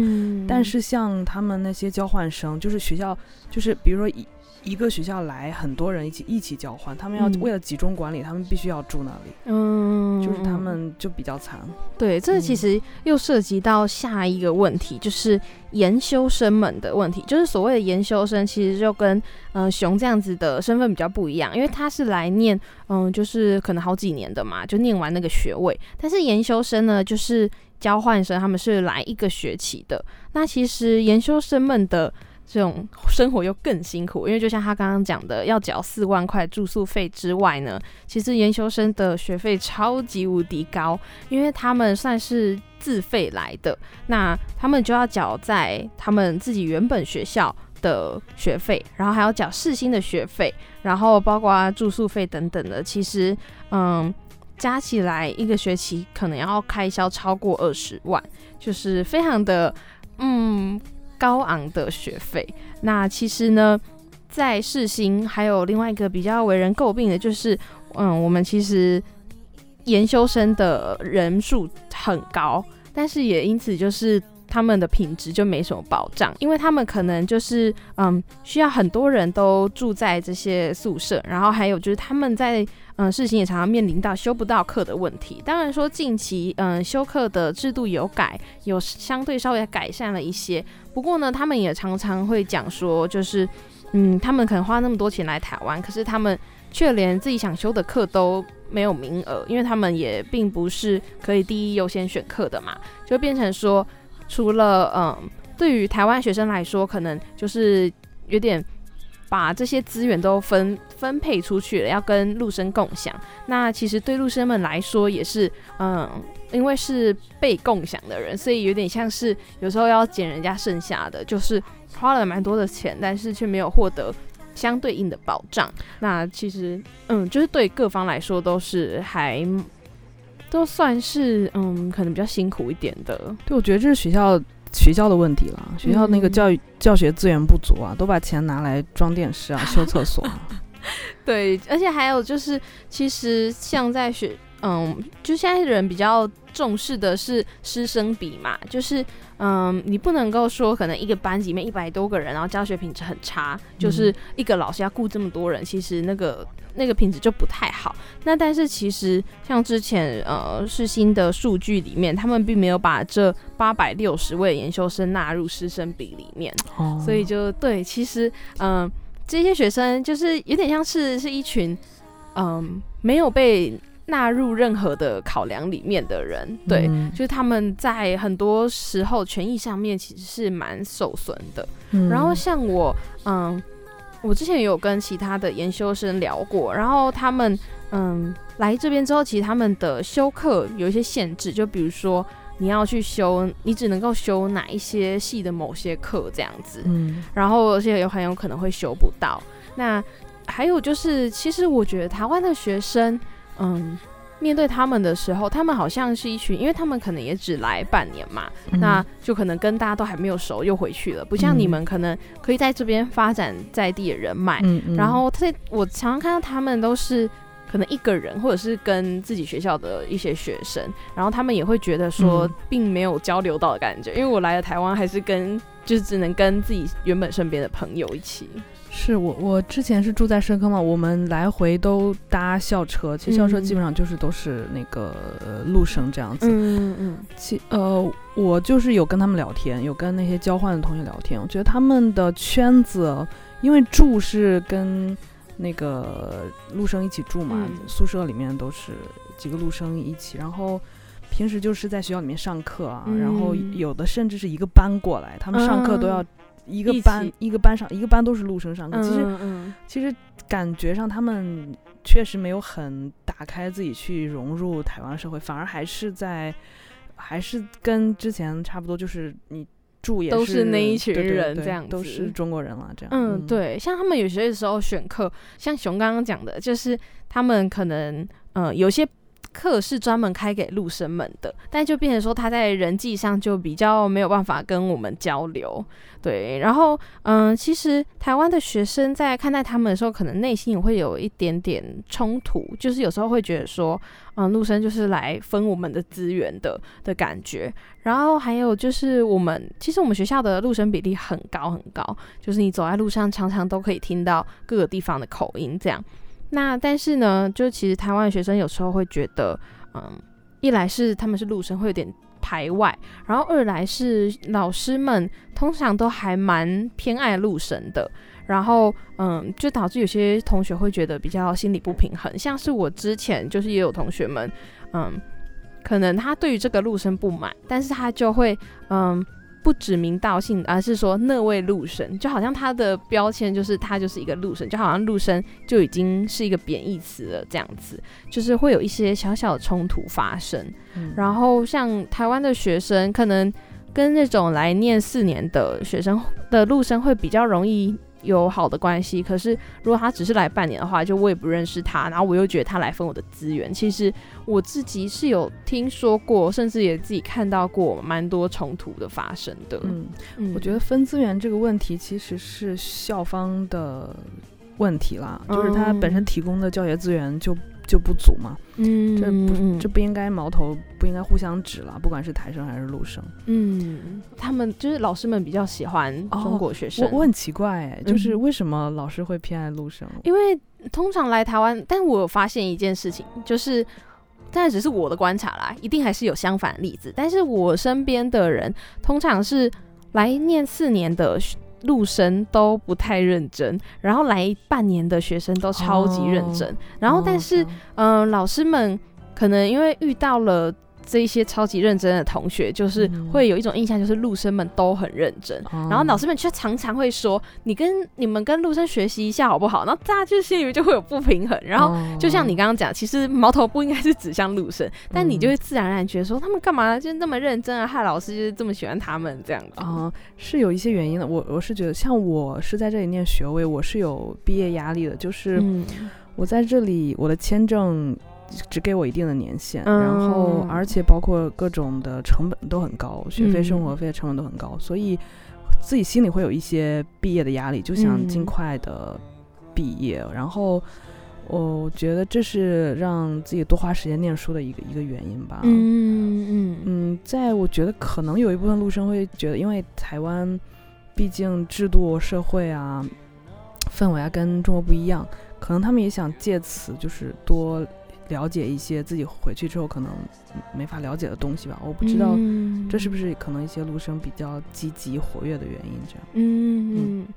Speaker 5: 但是像他们那些交换生，就是学校，就是比如说一。一个学校来很多人一起一起交换，他们要为了集中管理，他们必须要住那里。嗯，就是他们就比较惨。
Speaker 4: 对，这其实又涉及到下一个问题，就是研修生们的问题。就是所谓的研修生，其实就跟嗯熊这样子的身份比较不一样，因为他是来念嗯，就是可能好几年的嘛，就念完那个学位。但是研修生呢，就是交换生，他们是来一个学期的。那其实研修生们的。这种生活又更辛苦，因为就像他刚刚讲的，要缴四万块住宿费之外呢，其实研修生的学费超级无敌高，因为他们算是自费来的，那他们就要缴在他们自己原本学校的学费，然后还要缴四星的学费，然后包括住宿费等等的，其实嗯加起来一个学期可能要开销超过二十万，就是非常的嗯。高昂的学费，那其实呢，在世新还有另外一个比较为人诟病的，就是嗯，我们其实研修生的人数很高，但是也因此就是他们的品质就没什么保障，因为他们可能就是嗯，需要很多人都住在这些宿舍，然后还有就是他们在。嗯，事情也常常面临到修不到课的问题。当然说近期，嗯，修课的制度有改，有相对稍微改善了一些。不过呢，他们也常常会讲说，就是，嗯，他们可能花那么多钱来台湾，可是他们却连自己想修的课都没有名额，因为他们也并不是可以第一优先选课的嘛，就变成说，除了嗯，对于台湾学生来说，可能就是有点。把这些资源都分分配出去了，要跟陆生共享。那其实对陆生们来说也是，嗯，因为是被共享的人，所以有点像是有时候要捡人家剩下的，就是花了蛮多的钱，但是却没有获得相对应的保障。那其实，嗯，就是对各方来说都是还都算是，嗯，可能比较辛苦一点的。
Speaker 5: 对，我觉得这是学校。学校的问题了，学校那个教育教学资源不足啊，都把钱拿来装电视啊、修厕所。
Speaker 4: 对，而且还有就是，其实像在学，嗯，就现在人比较重视的是师生比嘛，就是。嗯，你不能够说可能一个班级里面一百多个人，然后教学品质很差，就是一个老师要顾这么多人，其实那个那个品质就不太好。那但是其实像之前呃世新的数据里面，他们并没有把这八百六十位研修生纳入师生比里面，所以就对，其实嗯这些学生就是有点像是是一群嗯没有被。纳入任何的考量里面的人，对，就是他们在很多时候权益上面其实是蛮受损的。然后像我，嗯，我之前有跟其他的研修生聊过，然后他们，嗯，来这边之后，其实他们的修课有一些限制，就比如说你要去修，你只能够修哪一些系的某些课这样子，嗯，然后而且有很有可能会修不到。那还有就是，其实我觉得台湾的学生。嗯，面对他们的时候，他们好像是一群，因为他们可能也只来半年嘛，那就可能跟大家都还没有熟，又回去了。不像你们可能可以在这边发展在地的人脉。然后他，我常常看到他们都是可能一个人，或者是跟自己学校的一些学生，然后他们也会觉得说，并没有交流到的感觉。因为我来了台湾，还是跟就是只能跟自己原本身边的朋友一起。
Speaker 5: 是我，我之前是住在深坑嘛，我们来回都搭校车，其实校车基本上就是都是那个陆生这样子。嗯嗯。其呃，我就是有跟他们聊天，有跟那些交换的同学聊天，我觉得他们的圈子，因为住是跟那个陆生一起住嘛，宿舍里面都是几个陆生一起，然后平时就是在学校里面上课啊，然后有的甚至是一个班过来，他们上课都要。一个班一个班上一个班都是陆生上课，其实其实感觉上他们确实没有很打开自己去融入台湾社会，反而还是在还是跟之前差不多，就是你住也
Speaker 4: 都是那一群人这样，
Speaker 5: 都是中国人了这样。
Speaker 4: 嗯，对，像他们有些时候选课，像熊刚刚讲的，就是他们可能嗯有些。课是专门开给陆生们的，但就变成说他在人际上就比较没有办法跟我们交流，对。然后，嗯，其实台湾的学生在看待他们的时候，可能内心也会有一点点冲突，就是有时候会觉得说，嗯，陆生就是来分我们的资源的的感觉。然后还有就是我们，其实我们学校的陆生比例很高很高，就是你走在路上常常都可以听到各个地方的口音这样。那但是呢，就其实台湾学生有时候会觉得，嗯，一来是他们是陆生会有点排外，然后二来是老师们通常都还蛮偏爱陆生的，然后嗯，就导致有些同学会觉得比较心理不平衡。像是我之前就是也有同学们，嗯，可能他对于这个陆生不满，但是他就会嗯不指名道姓，而是说那位陆生，就好像他的标签就是他就是一个陆生，就好像陆生就已经是一个贬义词了，这样子，就是会有一些小小的冲突发生。
Speaker 5: 嗯
Speaker 4: 然后像台湾的学生，可能跟那种来念四年的学生的陆生会比较容易有好的关系。可是如果他只是来半年的话，就我也不认识他，然后我又觉得他来分我的资源，其实我自己是有听说过，甚至也自己看到过蛮多冲突的发生的。
Speaker 5: 嗯，
Speaker 4: 嗯
Speaker 5: 我觉得分资源这个问题其实是校方的问题啦，就是他本身提供的教学资源就就不足嘛，
Speaker 4: 嗯，
Speaker 5: 这不
Speaker 4: 嗯
Speaker 5: 这不应该矛头不应该互相指了，不管是台生还是陆生。
Speaker 4: 嗯，他们就是老师们比较喜欢中国学生，
Speaker 5: 我我很奇怪哎，就是
Speaker 4: 嗯
Speaker 5: 为什么老师会偏爱陆生？
Speaker 4: 因为通常来台湾，但我有发现一件事情，就是，但只是我的观察啦，一定还是有相反的例子。但是我身边的人，通常是来念四年的学陆生都不太认真，然后来半年的学生都超级认真。然后，但是
Speaker 5: 哦，
Speaker 4: 嗯、老师们可能因为遇到了。这一些超级认真的同学，就是
Speaker 5: 嗯
Speaker 4: 会有一种印象，就是陆生们都很认真，
Speaker 5: 哦
Speaker 4: 然后老师们却常常会说：“你跟你们跟陆生学习一下好不好？”然后大家就心里面就会有不平衡。然后
Speaker 5: 哦
Speaker 4: 就像你刚刚讲，其实矛头不应该是指向陆生，但你就会自然而然觉得说他们干嘛就那么认真啊？害老师就是这么喜欢他们这样子。
Speaker 5: 啊、是有一些原因的。我我是觉得，像我是在这里念学位，我是有毕业压力的。就是
Speaker 4: 嗯
Speaker 5: 我在这里，我的签证只给我一定的年限，
Speaker 4: 嗯
Speaker 5: 然后而且包括各种的成本都很高，学费、
Speaker 4: 嗯
Speaker 5: 生活费的成本都很高，所以自己心里会有一些毕业的压力，就想
Speaker 4: 嗯
Speaker 5: 尽快的毕业。然后我觉得这是让自己多花时间念书的一个一个原因吧。
Speaker 4: 嗯嗯
Speaker 5: 嗯，在我觉得可能有一部分陆生会觉得，因为台湾毕竟制度、社会啊、氛围啊跟中国不一样，可能他们也想借此就是多了解一些自己回去之后可能没法了解的东西吧。我不知道
Speaker 4: 嗯
Speaker 5: 这是不是可能一些陆生比较积极活跃的原因，这样。
Speaker 4: 嗯嗯。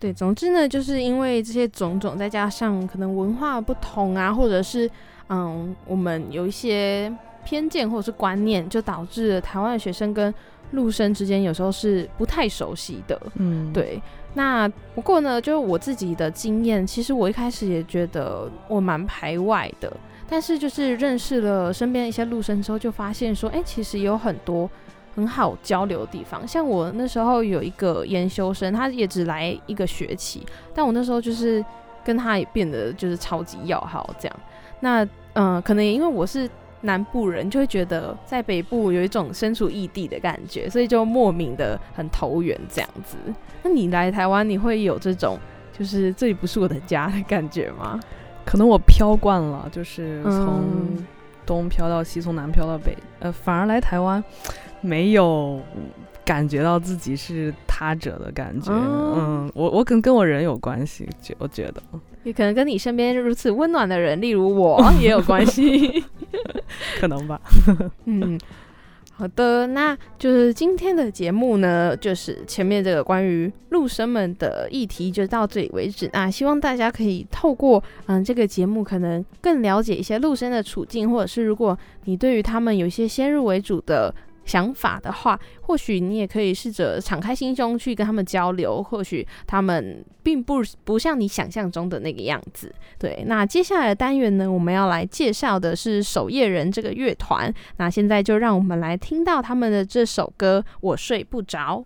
Speaker 4: 对，总之呢，就是因为这些种种，再加上可能文化不同啊，或者是嗯，我们有一些偏见或者是观念，就导致了台湾的学生跟陆生之间有时候是不太熟悉的。
Speaker 5: 嗯，，
Speaker 4: 对，那不过呢，就是我自己的经验，其实我一开始也觉得我蛮排外的，但是就是认识了身边一些陆生之后，就发现说，哎、其实有很多很好交流的地方。像我那时候有一个研修生，他也只来一个学期，但我那时候就是跟他也变得就是超级要好这样。那嗯、呃可能也因为我是南部人，就会觉得在北部有一种身处异地的感觉，所以就莫名的很投缘这样子。那你来台湾，你会有这种就是这里不是我的家的感觉吗？
Speaker 5: 可能我飘惯了，就是从
Speaker 4: 嗯
Speaker 5: 东飘到西，从南飘到北，呃，反而来台湾没有感觉到自己是他者的感觉。
Speaker 4: 哦
Speaker 5: 嗯，我我可能跟我人有关系，觉我觉得
Speaker 4: 也可能跟你身边如此温暖的人，例如我，也有关系。
Speaker 5: 可能吧。
Speaker 4: 嗯，好的，那就是今天的节目呢，就是前面这个关于陆生们的议题就到这里为止。那希望大家可以透过嗯这个节目，可能更了解一些陆生的处境，或者是如果你对于他们有一些先入为主的。想法的话，或许你也可以试着敞开心胸去跟他们交流，或许他们并不不像你想象中的那个样子。对，那接下来的单元呢，我们要来介绍的是守夜人这个乐团。那现在就让我们来听到他们的这首歌《我睡不着》。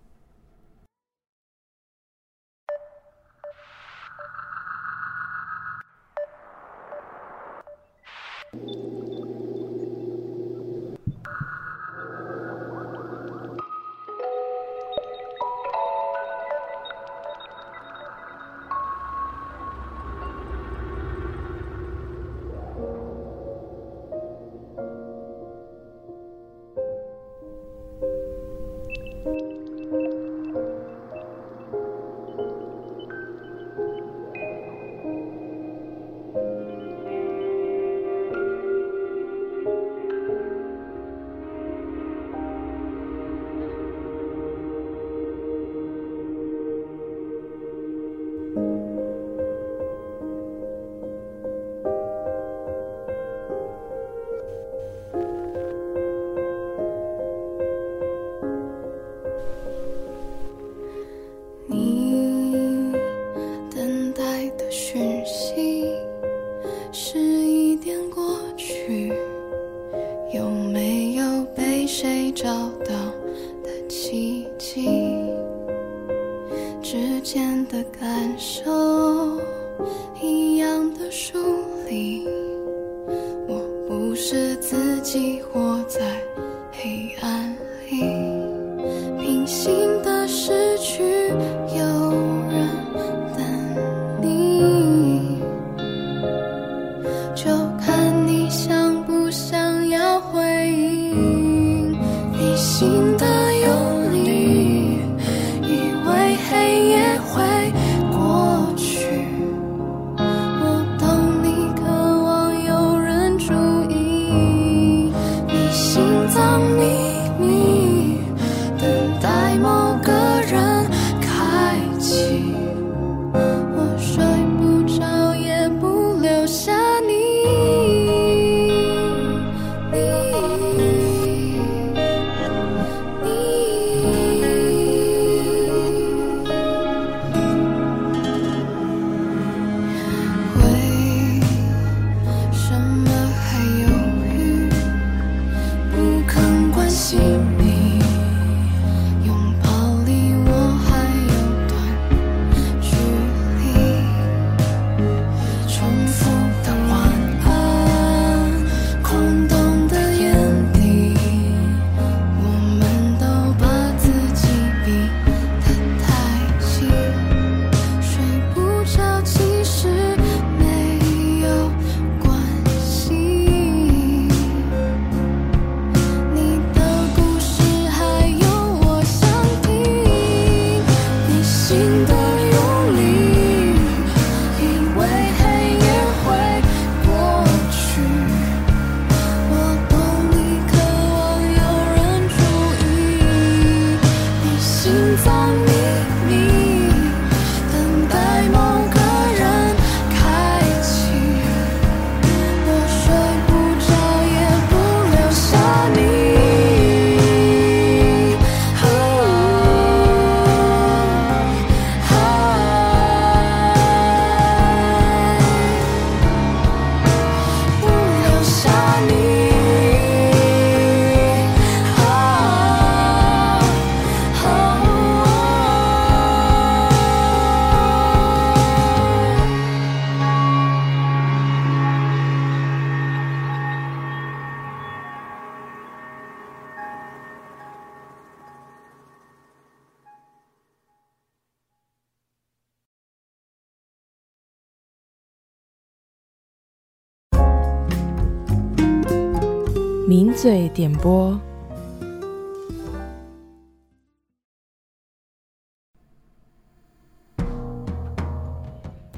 Speaker 4: 名嘴点播。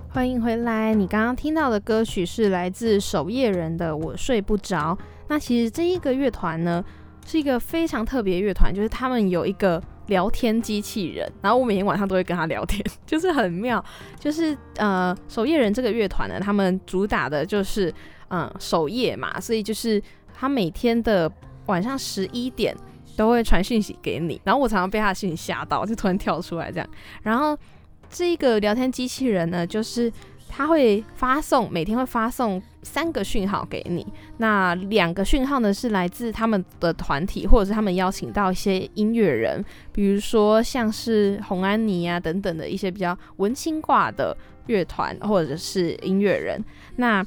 Speaker 4: 欢迎回来！你刚刚听到的歌曲是来自守夜人的《我睡不着》。那其实这一个乐团呢，是一个非常特别乐团，就是他们有一个聊天机器人，然后我每天晚上都会跟他聊天，就是很妙。就是呃，守夜人这个乐团呢，他们主打的就是嗯守夜嘛，所以就是他每天的晚上十一点都会传讯息给你，然后我常常被他的讯息吓到，就突然跳出来这样。然后这个聊天机器人呢，就是他会发送每天会发送三个讯号给你，那两个讯号呢是来自他们的团体，或者是他们邀请到一些音乐人，比如说像是红安妮啊等等的一些比较文青挂的乐团或者是音乐人。那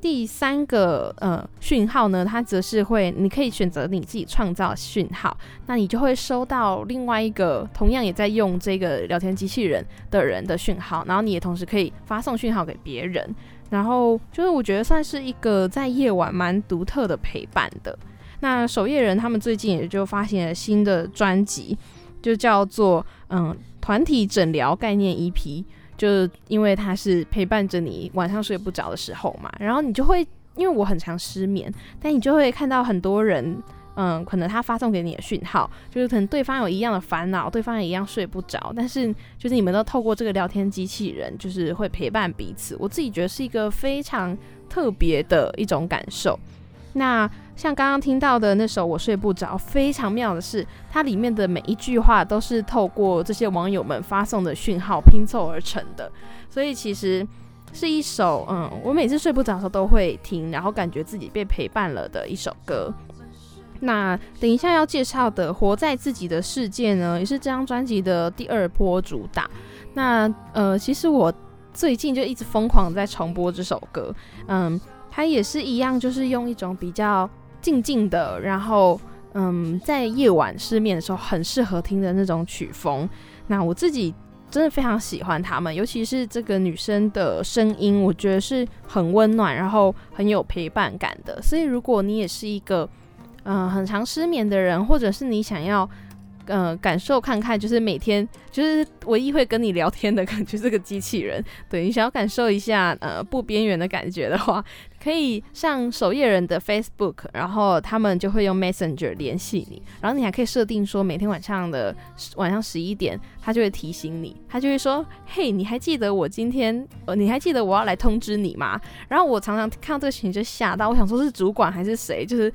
Speaker 4: 第三个呃讯号呢，它则是会，你可以选择你自己创造讯号，那你就会收到另外一个同样也在用这个聊天机器人的人的讯号，然后你也同时可以发送讯号给别人，然后就是我觉得算是一个在夜晚蛮独特的陪伴的。那守夜人他们最近也就发行了新的专辑，就叫做嗯团体诊疗概念 EP。就是因为它是陪伴着你晚上睡不着的时候嘛，然后你就会，因为我很常失眠，但你就会看到很多人，嗯，可能他发送给你的讯号，就是可能对方有一样的烦恼，对方也一样睡不着，但是就是你们都透过这个聊天机器人，就是会陪伴彼此，我自己觉得是一个非常特别的一种感受。那像刚刚听到的那首《我睡不着》，非常妙的是，它里面的每一句话都是透过这些网友们发送的讯号拼凑而成的，所以其实是一首嗯，我每次睡不着的时候都会听，然后感觉自己被陪伴了的一首歌。那等一下要介绍的《活在自己的世界》呢，也是这张专辑的第二波主打。那呃，其实我最近就一直疯狂在重播这首歌，嗯，它也是一样，就是用一种比较静静的，然后嗯，在夜晚失眠的时候很适合听的那种曲风。那我自己真的非常喜欢他们，尤其是这个女生的声音，我觉得是很温暖，然后很有陪伴感的。所以如果你也是一个嗯、很常失眠的人，或者是你想要呃感受看看，就是每天就是唯一会跟你聊天的感觉，这个机器人，对你想要感受一下呃不边缘的感觉的话，可以上守夜人的 Facebook，然后他们就会用 Messenger 联系你，然后你还可以设定说每天晚上的晚上十一点，他就会提醒你，他就会说，嘿，你还记得我今天，呃，你还记得我要来通知你吗？然后我常常看到这个群就吓到，我想说是主管还是谁，就是。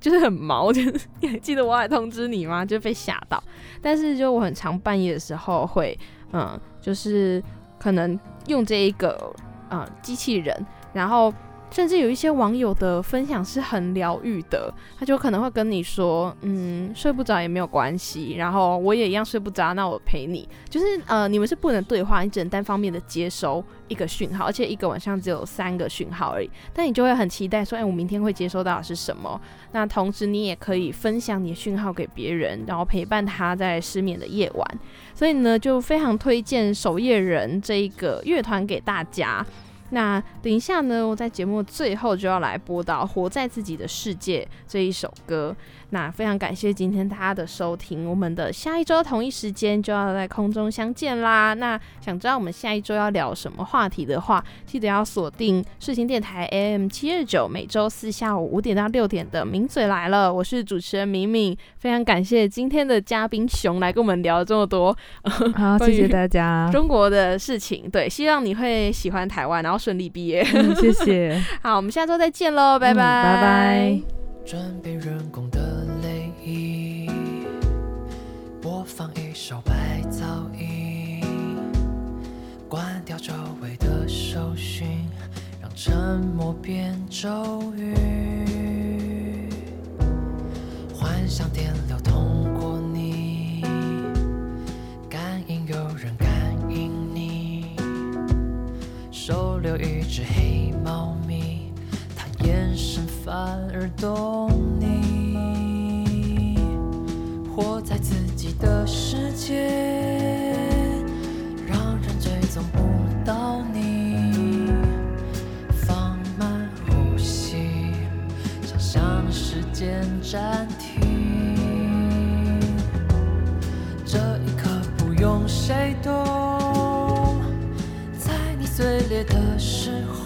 Speaker 4: 就是很毛，就是你还记得我要来通知你吗？就被吓到。但是就我很常半夜的时候会，嗯，就是可能用这一个呃机器人，然后甚至有一些网友的分享是很疗愈的，他就可能会跟你说，嗯，睡不着也没有关系，然后我也一样睡不着，那我陪你。就是呃，你们是不能对话，你只能单方面的接收一个讯号，而且一个晚上只有三个讯号而已。但你就会很期待说，哎，我明天会接收到的是什么？那同时你也可以分享你的讯号给别人，然后陪伴他在失眠的夜晚。所以呢，就非常推荐守夜人这一个乐团给大家。那等一下呢，我在节目最后就要来播到《活在自己的世界》这一首歌。那非常感谢今天大家的收听，我们的下一周同一时间就要在空中相见啦。那想知道我们下一周要聊什么话题的话，记得要锁定世新电台 AM 七二九，每周四下午五点到六点的《名嘴来了》，我是主持人敏敏。非常感谢今天的嘉宾熊来跟我们聊了这么多，
Speaker 5: 好，谢谢大家，
Speaker 4: 中国的事情。对，希望你会喜欢台湾，然后顺利毕业。
Speaker 5: 嗯谢谢，
Speaker 4: 好，我们下周再见喽，拜拜，
Speaker 5: 嗯拜拜。
Speaker 6: 准备人工的泪液，播放一首白噪音，关掉周围的搜寻，让沉默变咒语。幻想电流一只黑猫咪。它眼神反而懂你，活在自己的世界，让人追踪不到你。放慢呼吸，想象时间暂停。这一刻不用谁懂，烈的时候。